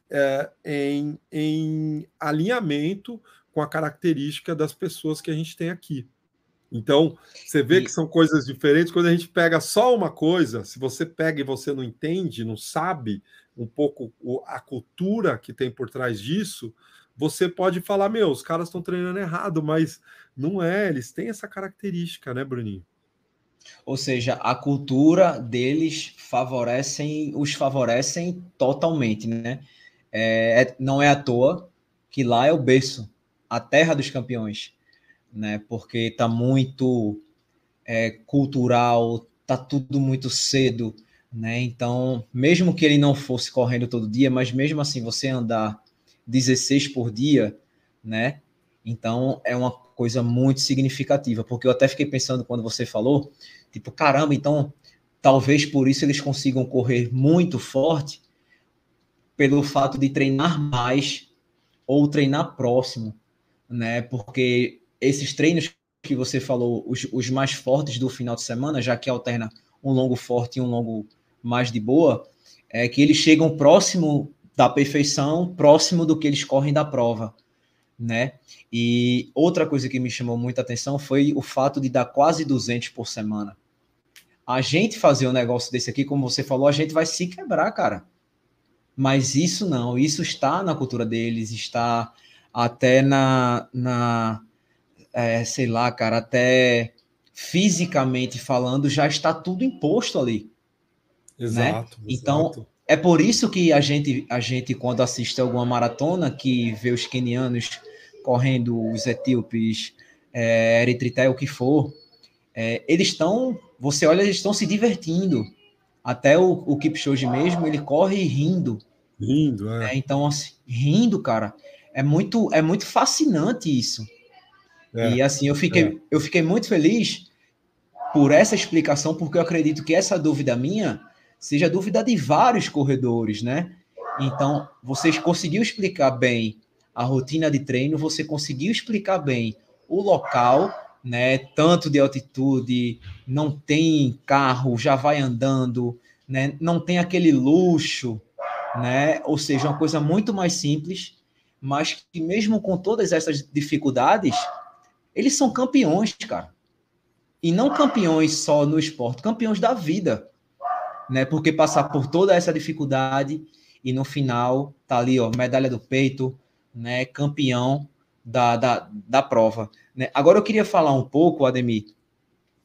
é, em, em alinhamento com a característica das pessoas que a gente tem aqui. Então, você vê que são coisas diferentes. Quando a gente pega só uma coisa, se você pega e você não entende, não sabe, um pouco a cultura que tem por trás disso, você pode falar, meu, os caras estão treinando errado, mas não é, eles têm essa característica, né, Bruninho? Ou seja, a cultura deles favorecem, os favorecem totalmente, né? É, é não é à toa que lá é o berço, a terra dos campeões, né? Porque tá muito é, cultural, tá tudo muito cedo, né? Então, mesmo que ele não fosse correndo todo dia, mas mesmo assim você andar 16 por dia, né? Então é uma coisa muito significativa, porque eu até fiquei pensando quando você falou, tipo, caramba, então talvez por isso eles consigam correr muito forte pelo fato de treinar mais ou treinar próximo, né? Porque esses treinos que você falou, os, os mais fortes do final de semana, já que alterna um longo forte e um longo mais de boa, é que eles chegam próximo da perfeição, próximo do que eles correm da prova, né? E outra coisa que me chamou muita atenção foi o fato de dar quase 200 por semana. A gente fazer um negócio desse aqui, como você falou, a gente vai se quebrar, cara. Mas isso não, isso está na cultura deles, está até na, na é, sei lá, cara, até fisicamente falando, já está tudo imposto ali. Exato. Né? Então, exato. É por isso que a gente, a gente, quando assiste alguma maratona, que vê os quenianos correndo, os etíopes, é, eritritai, o que for, é, eles estão, você olha, eles estão se divertindo. Até o, o Kipchoge mesmo, ele corre rindo. Rindo, é. é então, assim, rindo, cara, é muito, é muito fascinante isso. É, e assim, eu fiquei, é. eu fiquei muito feliz por essa explicação, porque eu acredito que essa dúvida minha seja dúvida de vários corredores, né? Então, vocês conseguiu explicar bem a rotina de treino, você conseguiu explicar bem o local, né? Tanto de altitude, não tem carro, já vai andando, né? Não tem aquele luxo, né? Ou seja, uma coisa muito mais simples, mas que mesmo com todas essas dificuldades, eles são campeões, cara. E não campeões só no esporte, campeões da vida, né? Porque passar por toda essa dificuldade e no final tá ali, ó, medalha do peito, né? Campeão da, da, da prova. Né? Agora eu queria falar um pouco, Ademir,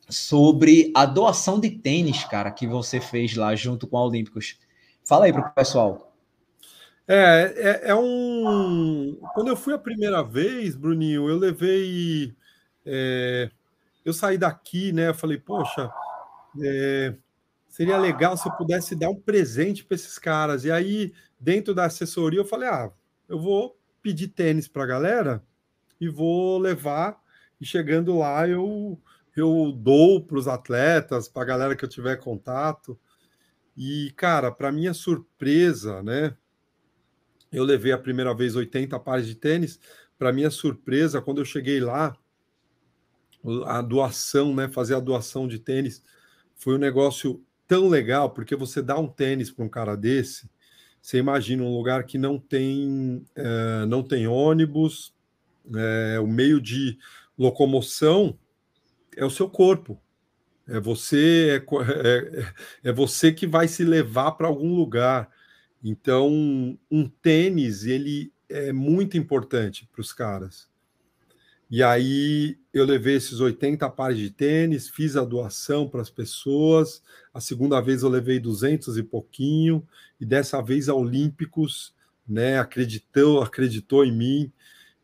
sobre a doação de tênis, cara, que você fez lá junto com a Olímpicos. Fala aí para o pessoal. É, é, é, um. Quando eu fui a primeira vez, Bruninho, eu levei. É... Eu saí daqui, né? Eu falei, poxa, é... seria legal se eu pudesse dar um presente para esses caras. E aí, dentro da assessoria, eu falei, ah, eu vou pedir tênis para a galera e vou levar. E chegando lá, eu, eu dou para os atletas, para a galera que eu tiver contato. E, cara, para minha surpresa, né? Eu levei a primeira vez 80 pares de tênis. Para minha surpresa, quando eu cheguei lá, a doação, né? Fazer a doação de tênis foi um negócio tão legal, porque você dá um tênis para um cara desse, você imagina um lugar que não tem, é, não tem ônibus, é, o meio de locomoção é o seu corpo. É você, é, é, é você que vai se levar para algum lugar. Então, um tênis ele é muito importante para os caras. E aí eu levei esses 80 pares de tênis, fiz a doação para as pessoas. A segunda vez eu levei 200 e pouquinho, e dessa vez a Olímpicos, né, acreditou, acreditou em mim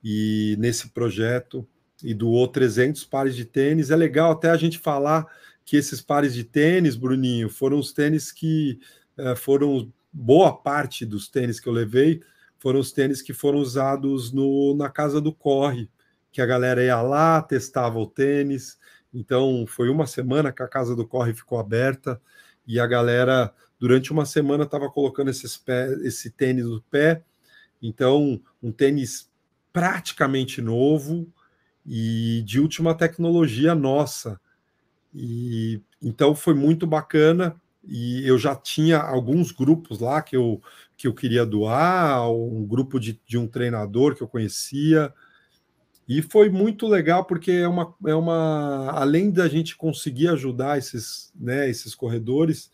e nesse projeto e doou 300 pares de tênis. É legal até a gente falar que esses pares de tênis, Bruninho, foram os tênis que eh, foram boa parte dos tênis que eu levei foram os tênis que foram usados no, na casa do Corre que a galera ia lá, testava o tênis. Então, foi uma semana que a casa do corre ficou aberta e a galera, durante uma semana, estava colocando esses pé, esse tênis no pé. Então, um tênis praticamente novo e de última tecnologia nossa. E então foi muito bacana e eu já tinha alguns grupos lá que eu, que eu queria doar, um grupo de, de um treinador que eu conhecia, e foi muito legal porque é uma, é uma além da gente conseguir ajudar esses, né, esses corredores,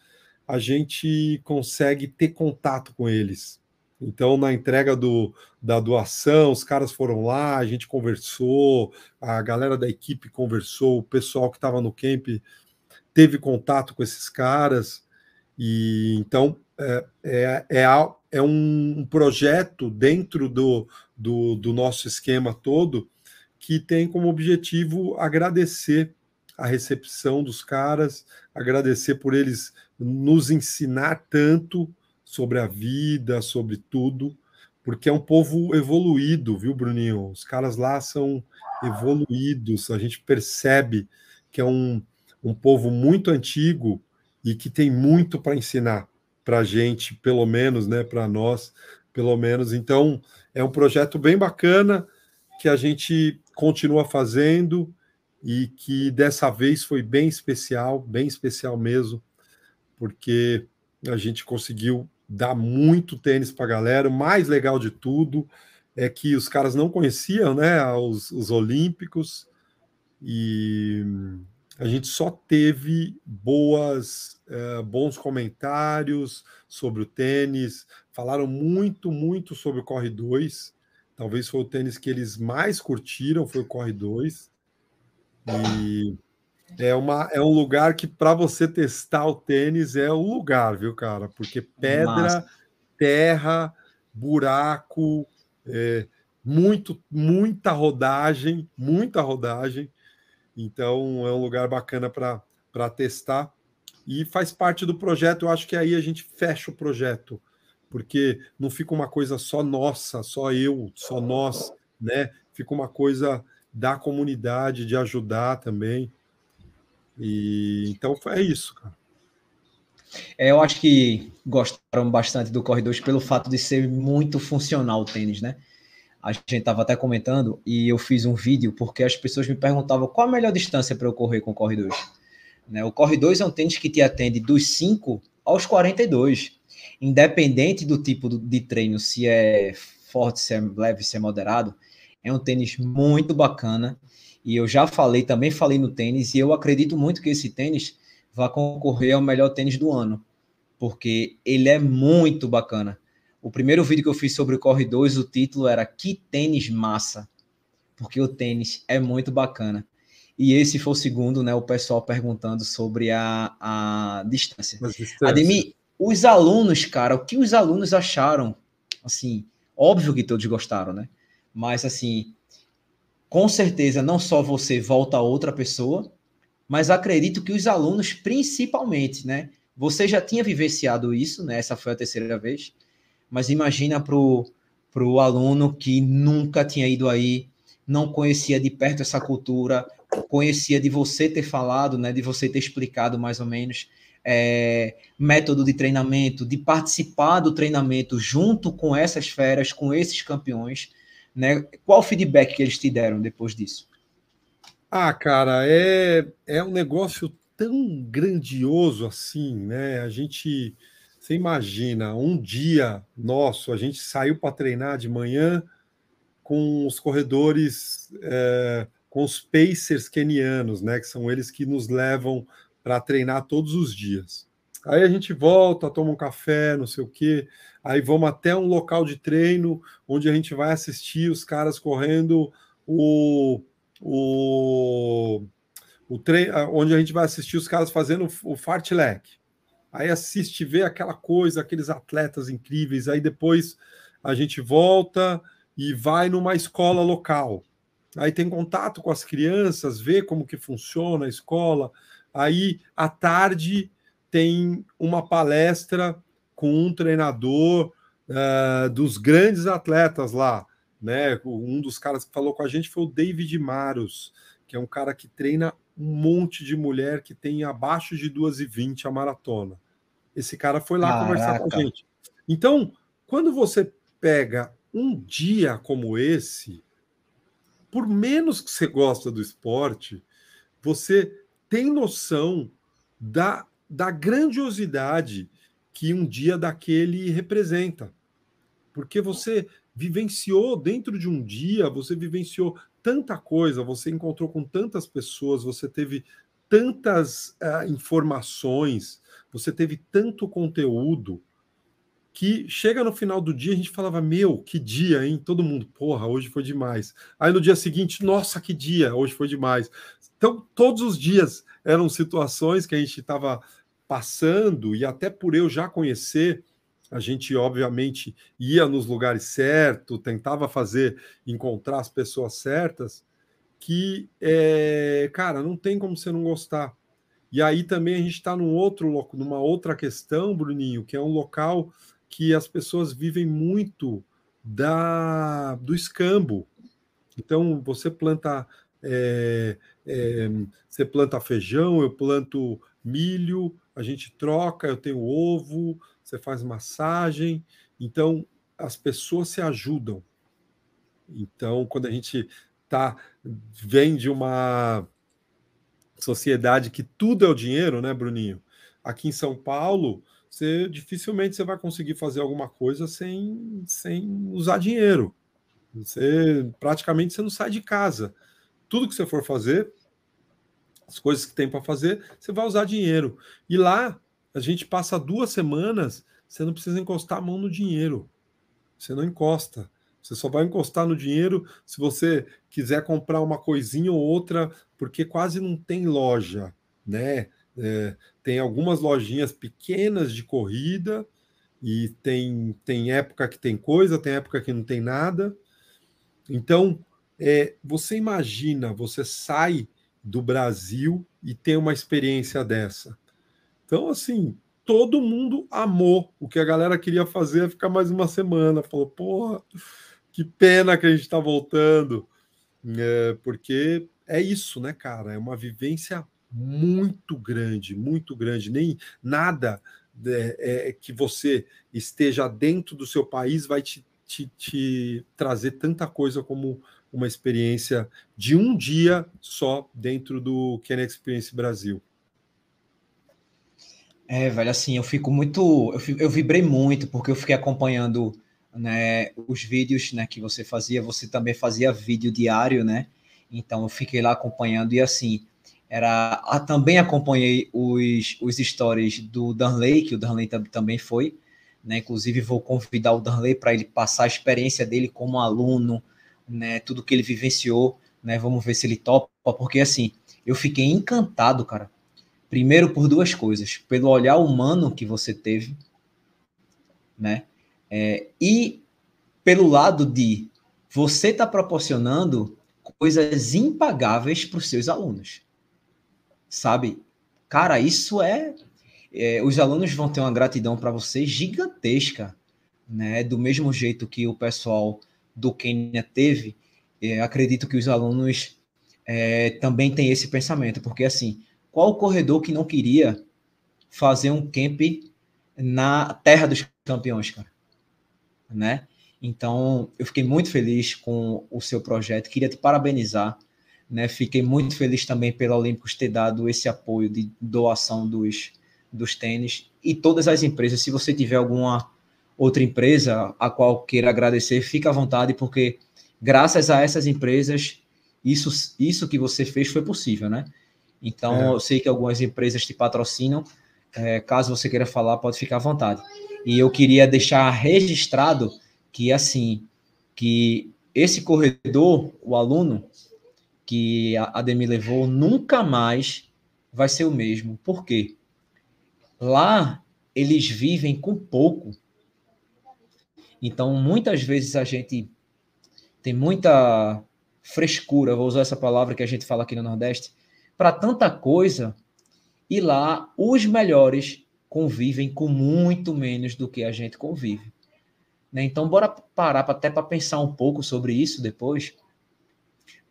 a gente consegue ter contato com eles. Então, na entrega do, da doação, os caras foram lá, a gente conversou, a galera da equipe conversou, o pessoal que estava no camp teve contato com esses caras. E então é, é, é, é um projeto dentro do, do, do nosso esquema todo que tem como objetivo agradecer a recepção dos caras, agradecer por eles nos ensinar tanto sobre a vida, sobre tudo, porque é um povo evoluído, viu, Bruninho? Os caras lá são evoluídos, a gente percebe que é um, um povo muito antigo e que tem muito para ensinar para a gente, pelo menos, né, para nós, pelo menos. Então, é um projeto bem bacana que a gente continua fazendo e que dessa vez foi bem especial, bem especial mesmo, porque a gente conseguiu dar muito tênis para a galera. O mais legal de tudo é que os caras não conheciam, né, os, os Olímpicos e a gente só teve boas, uh, bons comentários sobre o tênis, falaram muito, muito sobre o Corre 2. Talvez foi o tênis que eles mais curtiram, foi o Corre 2. E é, uma, é um lugar que, para você testar o tênis, é o lugar, viu, cara? Porque pedra, Massa. terra, buraco, é, muito, muita rodagem, muita rodagem. Então é um lugar bacana para testar. E faz parte do projeto, eu acho que aí a gente fecha o projeto, porque não fica uma coisa só nossa, só eu, só nós, né? Fica uma coisa da comunidade, de ajudar também. E então é isso, cara. É, eu acho que gostaram bastante do Corre 2 pelo fato de ser muito funcional o tênis, né? A gente estava até comentando e eu fiz um vídeo porque as pessoas me perguntavam qual a melhor distância para eu correr com o Corre 2. Né? O Corre 2 é um tênis que te atende dos 5 aos 42, independente do tipo de treino, se é forte, se é leve, se é moderado. É um tênis muito bacana e eu já falei, também falei no tênis, e eu acredito muito que esse tênis vai concorrer ao melhor tênis do ano, porque ele é muito bacana. O primeiro vídeo que eu fiz sobre o Corre 2, o título era Que Tênis Massa, porque o tênis é muito bacana. E esse foi o segundo, né? O pessoal perguntando sobre a, a distância. distância. Ademir, os alunos, cara, o que os alunos acharam? Assim, óbvio que todos gostaram, né? Mas assim, com certeza não só você volta a outra pessoa, mas acredito que os alunos, principalmente, né? Você já tinha vivenciado isso, né? Essa foi a terceira vez, mas imagina para o aluno que nunca tinha ido aí, não conhecia de perto essa cultura, conhecia de você ter falado, né? De você ter explicado mais ou menos é, método de treinamento, de participar do treinamento junto com essas feras, com esses campeões, né? Qual o feedback que eles te deram depois disso? Ah, cara, é, é um negócio tão grandioso assim, né? A gente, você imagina, um dia nosso, a gente saiu para treinar de manhã com os corredores, é, com os pacers kenianos, né? Que são eles que nos levam para treinar todos os dias. Aí a gente volta, toma um café, não sei o quê. Aí vamos até um local de treino onde a gente vai assistir os caras correndo o o, o treino, onde a gente vai assistir os caras fazendo o fartlek. Aí assiste, vê aquela coisa, aqueles atletas incríveis. Aí depois a gente volta e vai numa escola local. Aí tem contato com as crianças, vê como que funciona a escola. Aí à tarde tem uma palestra com um treinador uh, dos grandes atletas lá né? Um dos caras que falou com a gente foi o David Maros, que é um cara que treina um monte de mulher que tem abaixo de 2,20 a maratona. Esse cara foi lá Caraca. conversar com a gente. Então, quando você pega um dia como esse, por menos que você gosta do esporte, você tem noção da, da grandiosidade que um dia daquele representa. Porque você vivenciou dentro de um dia, você vivenciou tanta coisa, você encontrou com tantas pessoas, você teve tantas uh, informações, você teve tanto conteúdo que chega no final do dia a gente falava: Meu, que dia, hein? Todo mundo, porra, hoje foi demais. Aí no dia seguinte, nossa, que dia, hoje foi demais. Então, todos os dias eram situações que a gente estava passando, e até por eu já conhecer a gente obviamente ia nos lugares certos, tentava fazer, encontrar as pessoas certas, que, é, cara, não tem como você não gostar. E aí também a gente está num outro, numa outra questão, Bruninho, que é um local que as pessoas vivem muito da do escambo. Então você planta é, é, você planta feijão, eu planto milho, a gente troca, eu tenho ovo, você faz massagem. Então, as pessoas se ajudam. Então, quando a gente tá, vem de uma sociedade que tudo é o dinheiro, né, Bruninho? Aqui em São Paulo, você dificilmente você vai conseguir fazer alguma coisa sem, sem usar dinheiro. Você praticamente você não sai de casa. Tudo que você for fazer, as coisas que tem para fazer, você vai usar dinheiro. E lá a gente passa duas semanas, você não precisa encostar a mão no dinheiro. Você não encosta. Você só vai encostar no dinheiro se você quiser comprar uma coisinha ou outra, porque quase não tem loja, né? É, tem algumas lojinhas pequenas de corrida e tem, tem época que tem coisa, tem época que não tem nada. Então, é, você imagina, você sai do Brasil e ter uma experiência dessa. Então, assim, todo mundo amou. O que a galera queria fazer é ficar mais uma semana. Falou, porra, que pena que a gente está voltando. É, porque é isso, né, cara? É uma vivência muito grande, muito grande. Nem nada é, é, que você esteja dentro do seu país vai te, te, te trazer tanta coisa como uma experiência de um dia só dentro do Kenya Experience Brasil. É, velho, assim, eu fico muito. Eu, eu vibrei muito, porque eu fiquei acompanhando né, os vídeos né, que você fazia. Você também fazia vídeo diário, né? Então eu fiquei lá acompanhando, e assim, era. Ah, também acompanhei os, os stories do Danley, que o Danley também foi. Né? Inclusive, vou convidar o Danley para ele passar a experiência dele como aluno, né? Tudo que ele vivenciou, né? Vamos ver se ele topa, porque assim, eu fiquei encantado, cara. Primeiro por duas coisas, pelo olhar humano que você teve, né? É, e pelo lado de você está proporcionando coisas impagáveis para os seus alunos, sabe? Cara, isso é, é os alunos vão ter uma gratidão para você gigantesca, né? Do mesmo jeito que o pessoal do Quênia teve, é, acredito que os alunos é, também têm esse pensamento, porque assim, qual corredor que não queria fazer um camp na terra dos campeões, cara? Né? Então, eu fiquei muito feliz com o seu projeto, queria te parabenizar, né? Fiquei muito feliz também pela Olímpicos ter dado esse apoio de doação dos, dos tênis e todas as empresas, se você tiver alguma outra empresa a qual queira agradecer, fica à vontade, porque graças a essas empresas, isso, isso que você fez foi possível, né? Então, é. eu sei que algumas empresas te patrocinam. É, caso você queira falar, pode ficar à vontade. E eu queria deixar registrado que, assim, que esse corredor, o aluno que a Ademi levou, nunca mais vai ser o mesmo. Por quê? Lá, eles vivem com pouco. Então, muitas vezes a gente tem muita frescura, vou usar essa palavra que a gente fala aqui no Nordeste, para tanta coisa, e lá os melhores convivem com muito menos do que a gente convive. Né? Então, bora parar até para pensar um pouco sobre isso depois,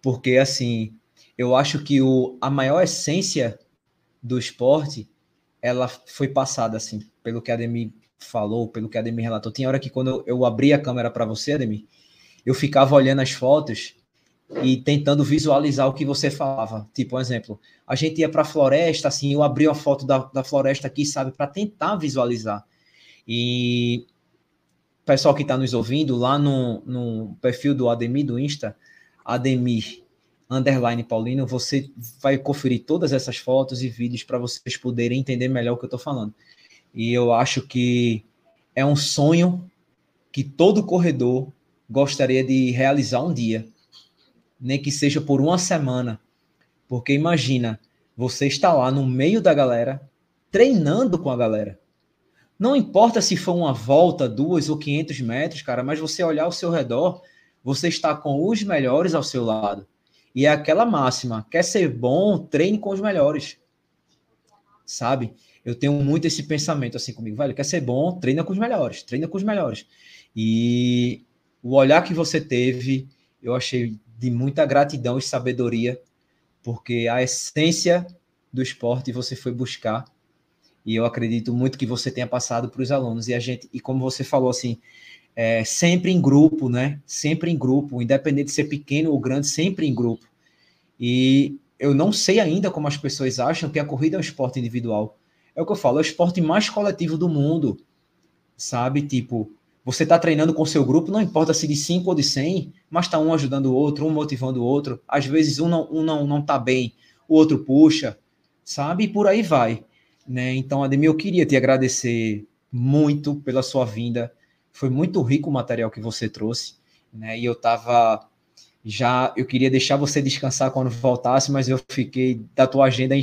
porque assim, eu acho que o, a maior essência do esporte ela foi passada assim, pelo que a Demi falou, pelo que a Ademir relatou. Tinha hora que quando eu, eu abri a câmera para você, Ademir, eu ficava olhando as fotos e tentando visualizar o que você falava. Tipo, um exemplo, a gente ia para a floresta, assim, eu abri uma foto da, da floresta aqui, sabe, para tentar visualizar. E pessoal que está nos ouvindo, lá no, no perfil do Ademir do Insta, Ademir underline Paulino, você vai conferir todas essas fotos e vídeos para vocês poderem entender melhor o que eu estou falando. E eu acho que é um sonho que todo corredor gostaria de realizar um dia, nem que seja por uma semana. Porque imagina, você está lá no meio da galera, treinando com a galera. Não importa se for uma volta, duas ou 500 metros, cara, mas você olhar ao seu redor, você está com os melhores ao seu lado. E é aquela máxima: quer ser bom, treine com os melhores. Sabe? Eu tenho muito esse pensamento assim comigo, velho, quer ser bom, treina com os melhores, treina com os melhores. E o olhar que você teve, eu achei de muita gratidão e sabedoria, porque a essência do esporte você foi buscar. E eu acredito muito que você tenha passado para os alunos. E a gente, e como você falou assim, é, sempre em grupo, né? Sempre em grupo, independente de ser pequeno ou grande, sempre em grupo. E eu não sei ainda como as pessoas acham que a corrida é um esporte individual. É o que eu falo, é o esporte mais coletivo do mundo, sabe? Tipo, você tá treinando com seu grupo, não importa se de 5 ou de 100, mas tá um ajudando o outro, um motivando o outro. Às vezes um não, um não, não tá bem, o outro puxa, sabe? E por aí vai. Né? Então, Ademir, eu queria te agradecer muito pela sua vinda. Foi muito rico o material que você trouxe, né? E eu tava já eu queria deixar você descansar quando voltasse, mas eu fiquei da tua agenda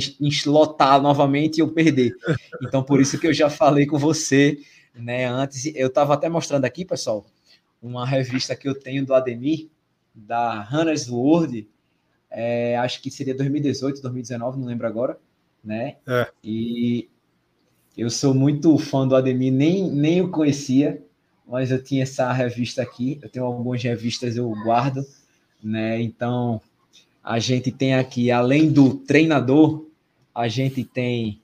lotar novamente e eu perder. Então, por isso que eu já falei com você, né, antes. Eu estava até mostrando aqui, pessoal, uma revista que eu tenho do Ademir, da Hannah's World, é, acho que seria 2018, 2019, não lembro agora, né? É. E eu sou muito fã do Ademir, nem, nem o conhecia, mas eu tinha essa revista aqui, eu tenho algumas revistas, eu guardo, né? Então, a gente tem aqui, além do treinador, a gente tem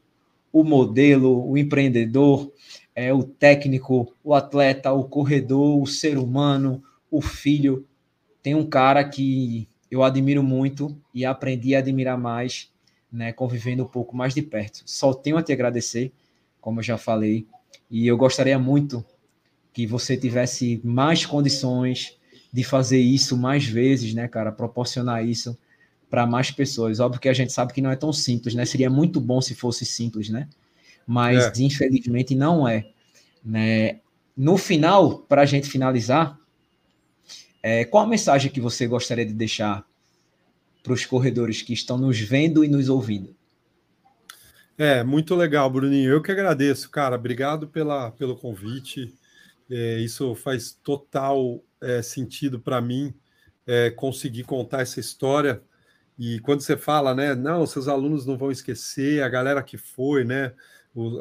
o modelo, o empreendedor, é, o técnico, o atleta, o corredor, o ser humano, o filho. Tem um cara que eu admiro muito e aprendi a admirar mais, né, convivendo um pouco mais de perto. Só tenho a te agradecer, como eu já falei, e eu gostaria muito que você tivesse mais condições de fazer isso mais vezes, né, cara, proporcionar isso para mais pessoas. Óbvio que a gente sabe que não é tão simples, né? Seria muito bom se fosse simples, né? Mas é. infelizmente não é. Né? No final, para a gente finalizar, é, qual a mensagem que você gostaria de deixar para os corredores que estão nos vendo e nos ouvindo? É, muito legal, Bruninho. Eu que agradeço, cara. Obrigado pela, pelo convite. É, isso faz total é, sentido para mim é, conseguir contar essa história e quando você fala, né, não, seus alunos não vão esquecer, a galera que foi, né,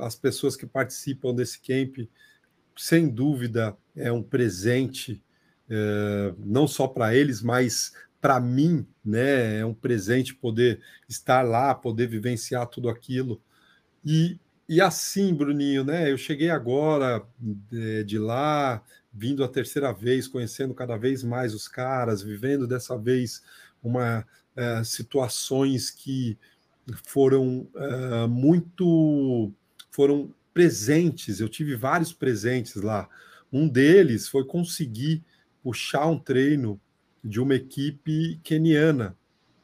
as pessoas que participam desse camp, sem dúvida é um presente, é, não só para eles, mas para mim, né, é um presente poder estar lá, poder vivenciar tudo aquilo. E, e assim, Bruninho, né, eu cheguei agora de, é, de lá, vindo a terceira vez, conhecendo cada vez mais os caras, vivendo dessa vez uma é, situações que foram é, muito foram presentes. Eu tive vários presentes lá. Um deles foi conseguir puxar um treino de uma equipe keniana.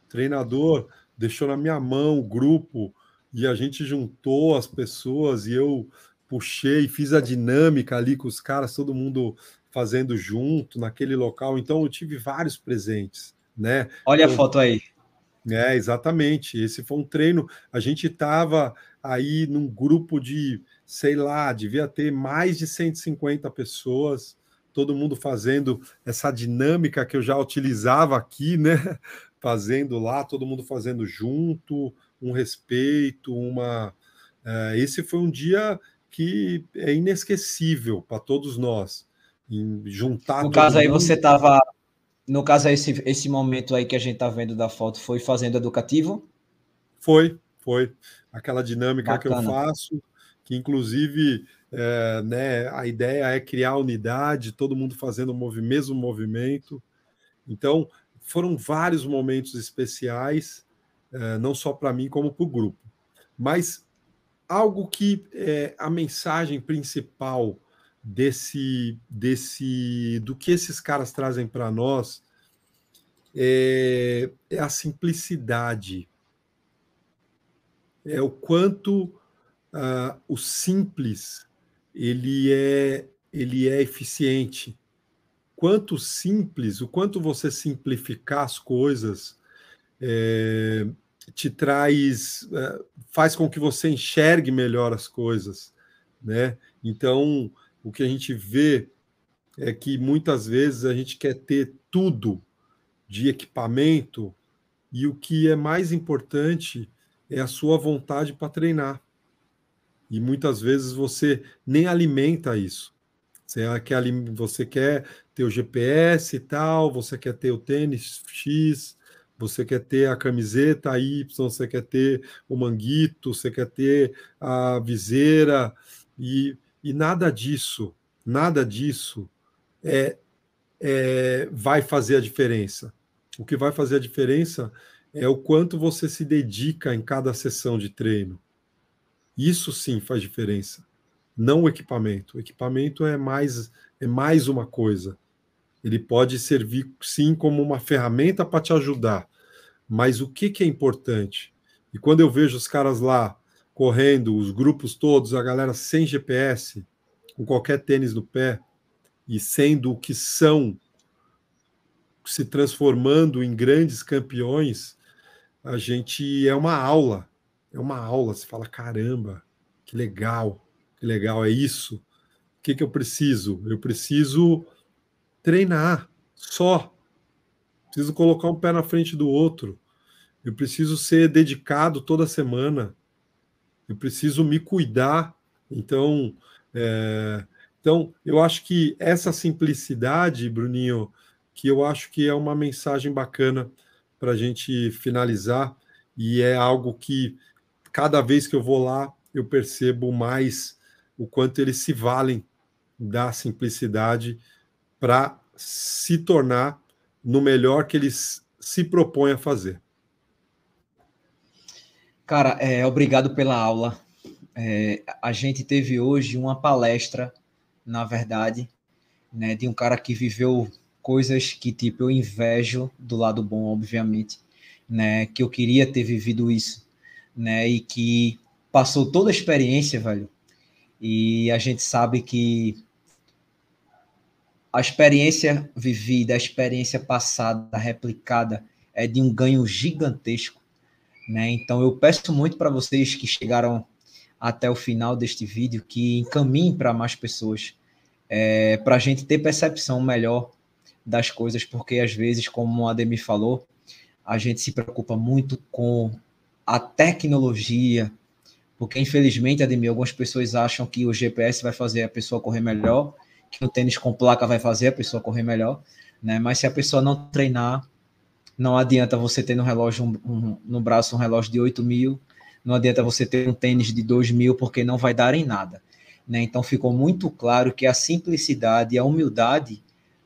O treinador deixou na minha mão o grupo e a gente juntou as pessoas e eu puxei, fiz a dinâmica ali com os caras, todo mundo fazendo junto naquele local. Então eu tive vários presentes né? Olha então, a foto aí. É, exatamente. Esse foi um treino. A gente estava aí num grupo de, sei lá, devia ter mais de 150 pessoas, todo mundo fazendo essa dinâmica que eu já utilizava aqui, né? Fazendo lá, todo mundo fazendo junto, um respeito, uma. É, esse foi um dia que é inesquecível para todos nós. Em juntar. No caso mundo. aí, você estava no caso, esse, esse momento aí que a gente tá vendo da foto foi fazendo educativo? Foi, foi. Aquela dinâmica Bacana. que eu faço, que inclusive é, né, a ideia é criar unidade, todo mundo fazendo o mesmo movimento. Então, foram vários momentos especiais, é, não só para mim, como para o grupo. Mas algo que é a mensagem principal desse, desse do que esses caras trazem para nós é, é, a simplicidade. É o quanto uh, o simples ele é ele é eficiente. Quanto simples, o quanto você simplificar as coisas é, te traz, é, faz com que você enxergue melhor as coisas, né? Então, o que a gente vê é que muitas vezes a gente quer ter tudo de equipamento e o que é mais importante é a sua vontade para treinar. E muitas vezes você nem alimenta isso. Você você quer ter o GPS e tal, você quer ter o tênis X, você quer ter a camiseta Y, você quer ter o manguito, você quer ter a viseira, e e nada disso, nada disso é, é, vai fazer a diferença. O que vai fazer a diferença é o quanto você se dedica em cada sessão de treino. Isso sim faz diferença. Não o equipamento. O equipamento é mais é mais uma coisa. Ele pode servir sim como uma ferramenta para te ajudar. Mas o que, que é importante? E quando eu vejo os caras lá correndo, os grupos todos, a galera sem GPS, com qualquer tênis no pé, e sendo o que são, se transformando em grandes campeões, a gente é uma aula, é uma aula. Você fala, caramba, que legal, que legal, é isso. O que, que eu preciso? Eu preciso treinar só. Preciso colocar um pé na frente do outro. eu preciso ser dedicado toda semana, eu preciso me cuidar. Então, é, então eu acho que essa simplicidade, Bruninho, que eu acho que é uma mensagem bacana para a gente finalizar, e é algo que cada vez que eu vou lá eu percebo mais o quanto eles se valem da simplicidade para se tornar no melhor que eles se propõem a fazer. Cara, é, obrigado pela aula. É, a gente teve hoje uma palestra, na verdade, né, de um cara que viveu coisas que tipo eu invejo do lado bom, obviamente, né, que eu queria ter vivido isso, né, e que passou toda a experiência, velho. E a gente sabe que a experiência vivida, a experiência passada, replicada, é de um ganho gigantesco. Né? Então, eu peço muito para vocês que chegaram até o final deste vídeo que encaminhem para mais pessoas, é, para a gente ter percepção melhor das coisas, porque às vezes, como o Ademir falou, a gente se preocupa muito com a tecnologia, porque infelizmente, Ademir, algumas pessoas acham que o GPS vai fazer a pessoa correr melhor, que o tênis com placa vai fazer a pessoa correr melhor, né? Mas se a pessoa não treinar, não adianta você ter no relógio um, um, no braço um relógio de 8 mil, não adianta você ter um tênis de 2 mil, porque não vai dar em nada. Né? Então ficou muito claro que a simplicidade e a humildade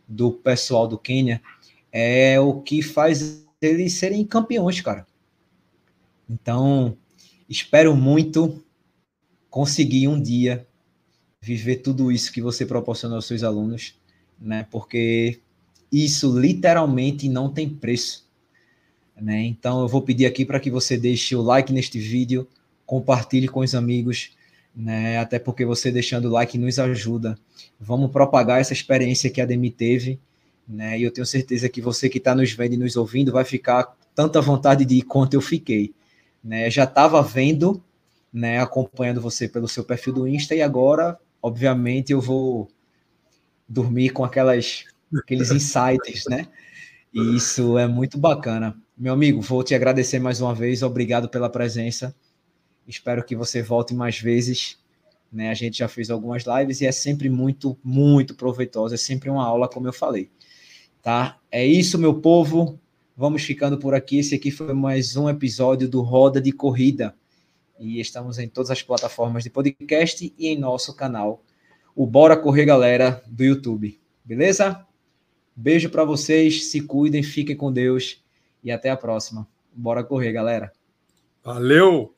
do pessoal do Quênia é o que faz eles serem campeões, cara. Então, espero muito conseguir um dia viver tudo isso que você proporciona aos seus alunos, né? Porque isso literalmente não tem preço, né? Então eu vou pedir aqui para que você deixe o like neste vídeo, compartilhe com os amigos, né? Até porque você deixando o like nos ajuda. Vamos propagar essa experiência que a Demi teve, né? E eu tenho certeza que você que está nos vendo e nos ouvindo vai ficar tanta vontade de ir quanto eu fiquei, né? Já estava vendo, né? Acompanhando você pelo seu perfil do Insta e agora obviamente eu vou dormir com aquelas aqueles insights, né? E isso é muito bacana. Meu amigo, vou te agradecer mais uma vez, obrigado pela presença. Espero que você volte mais vezes. Né? A gente já fez algumas lives e é sempre muito, muito proveitosa, é sempre uma aula, como eu falei. Tá? É isso, meu povo. Vamos ficando por aqui. Esse aqui foi mais um episódio do Roda de Corrida e estamos em todas as plataformas de podcast e em nosso canal, o Bora Correr Galera do YouTube. Beleza? Beijo para vocês, se cuidem, fiquem com Deus e até a próxima. Bora correr, galera. Valeu!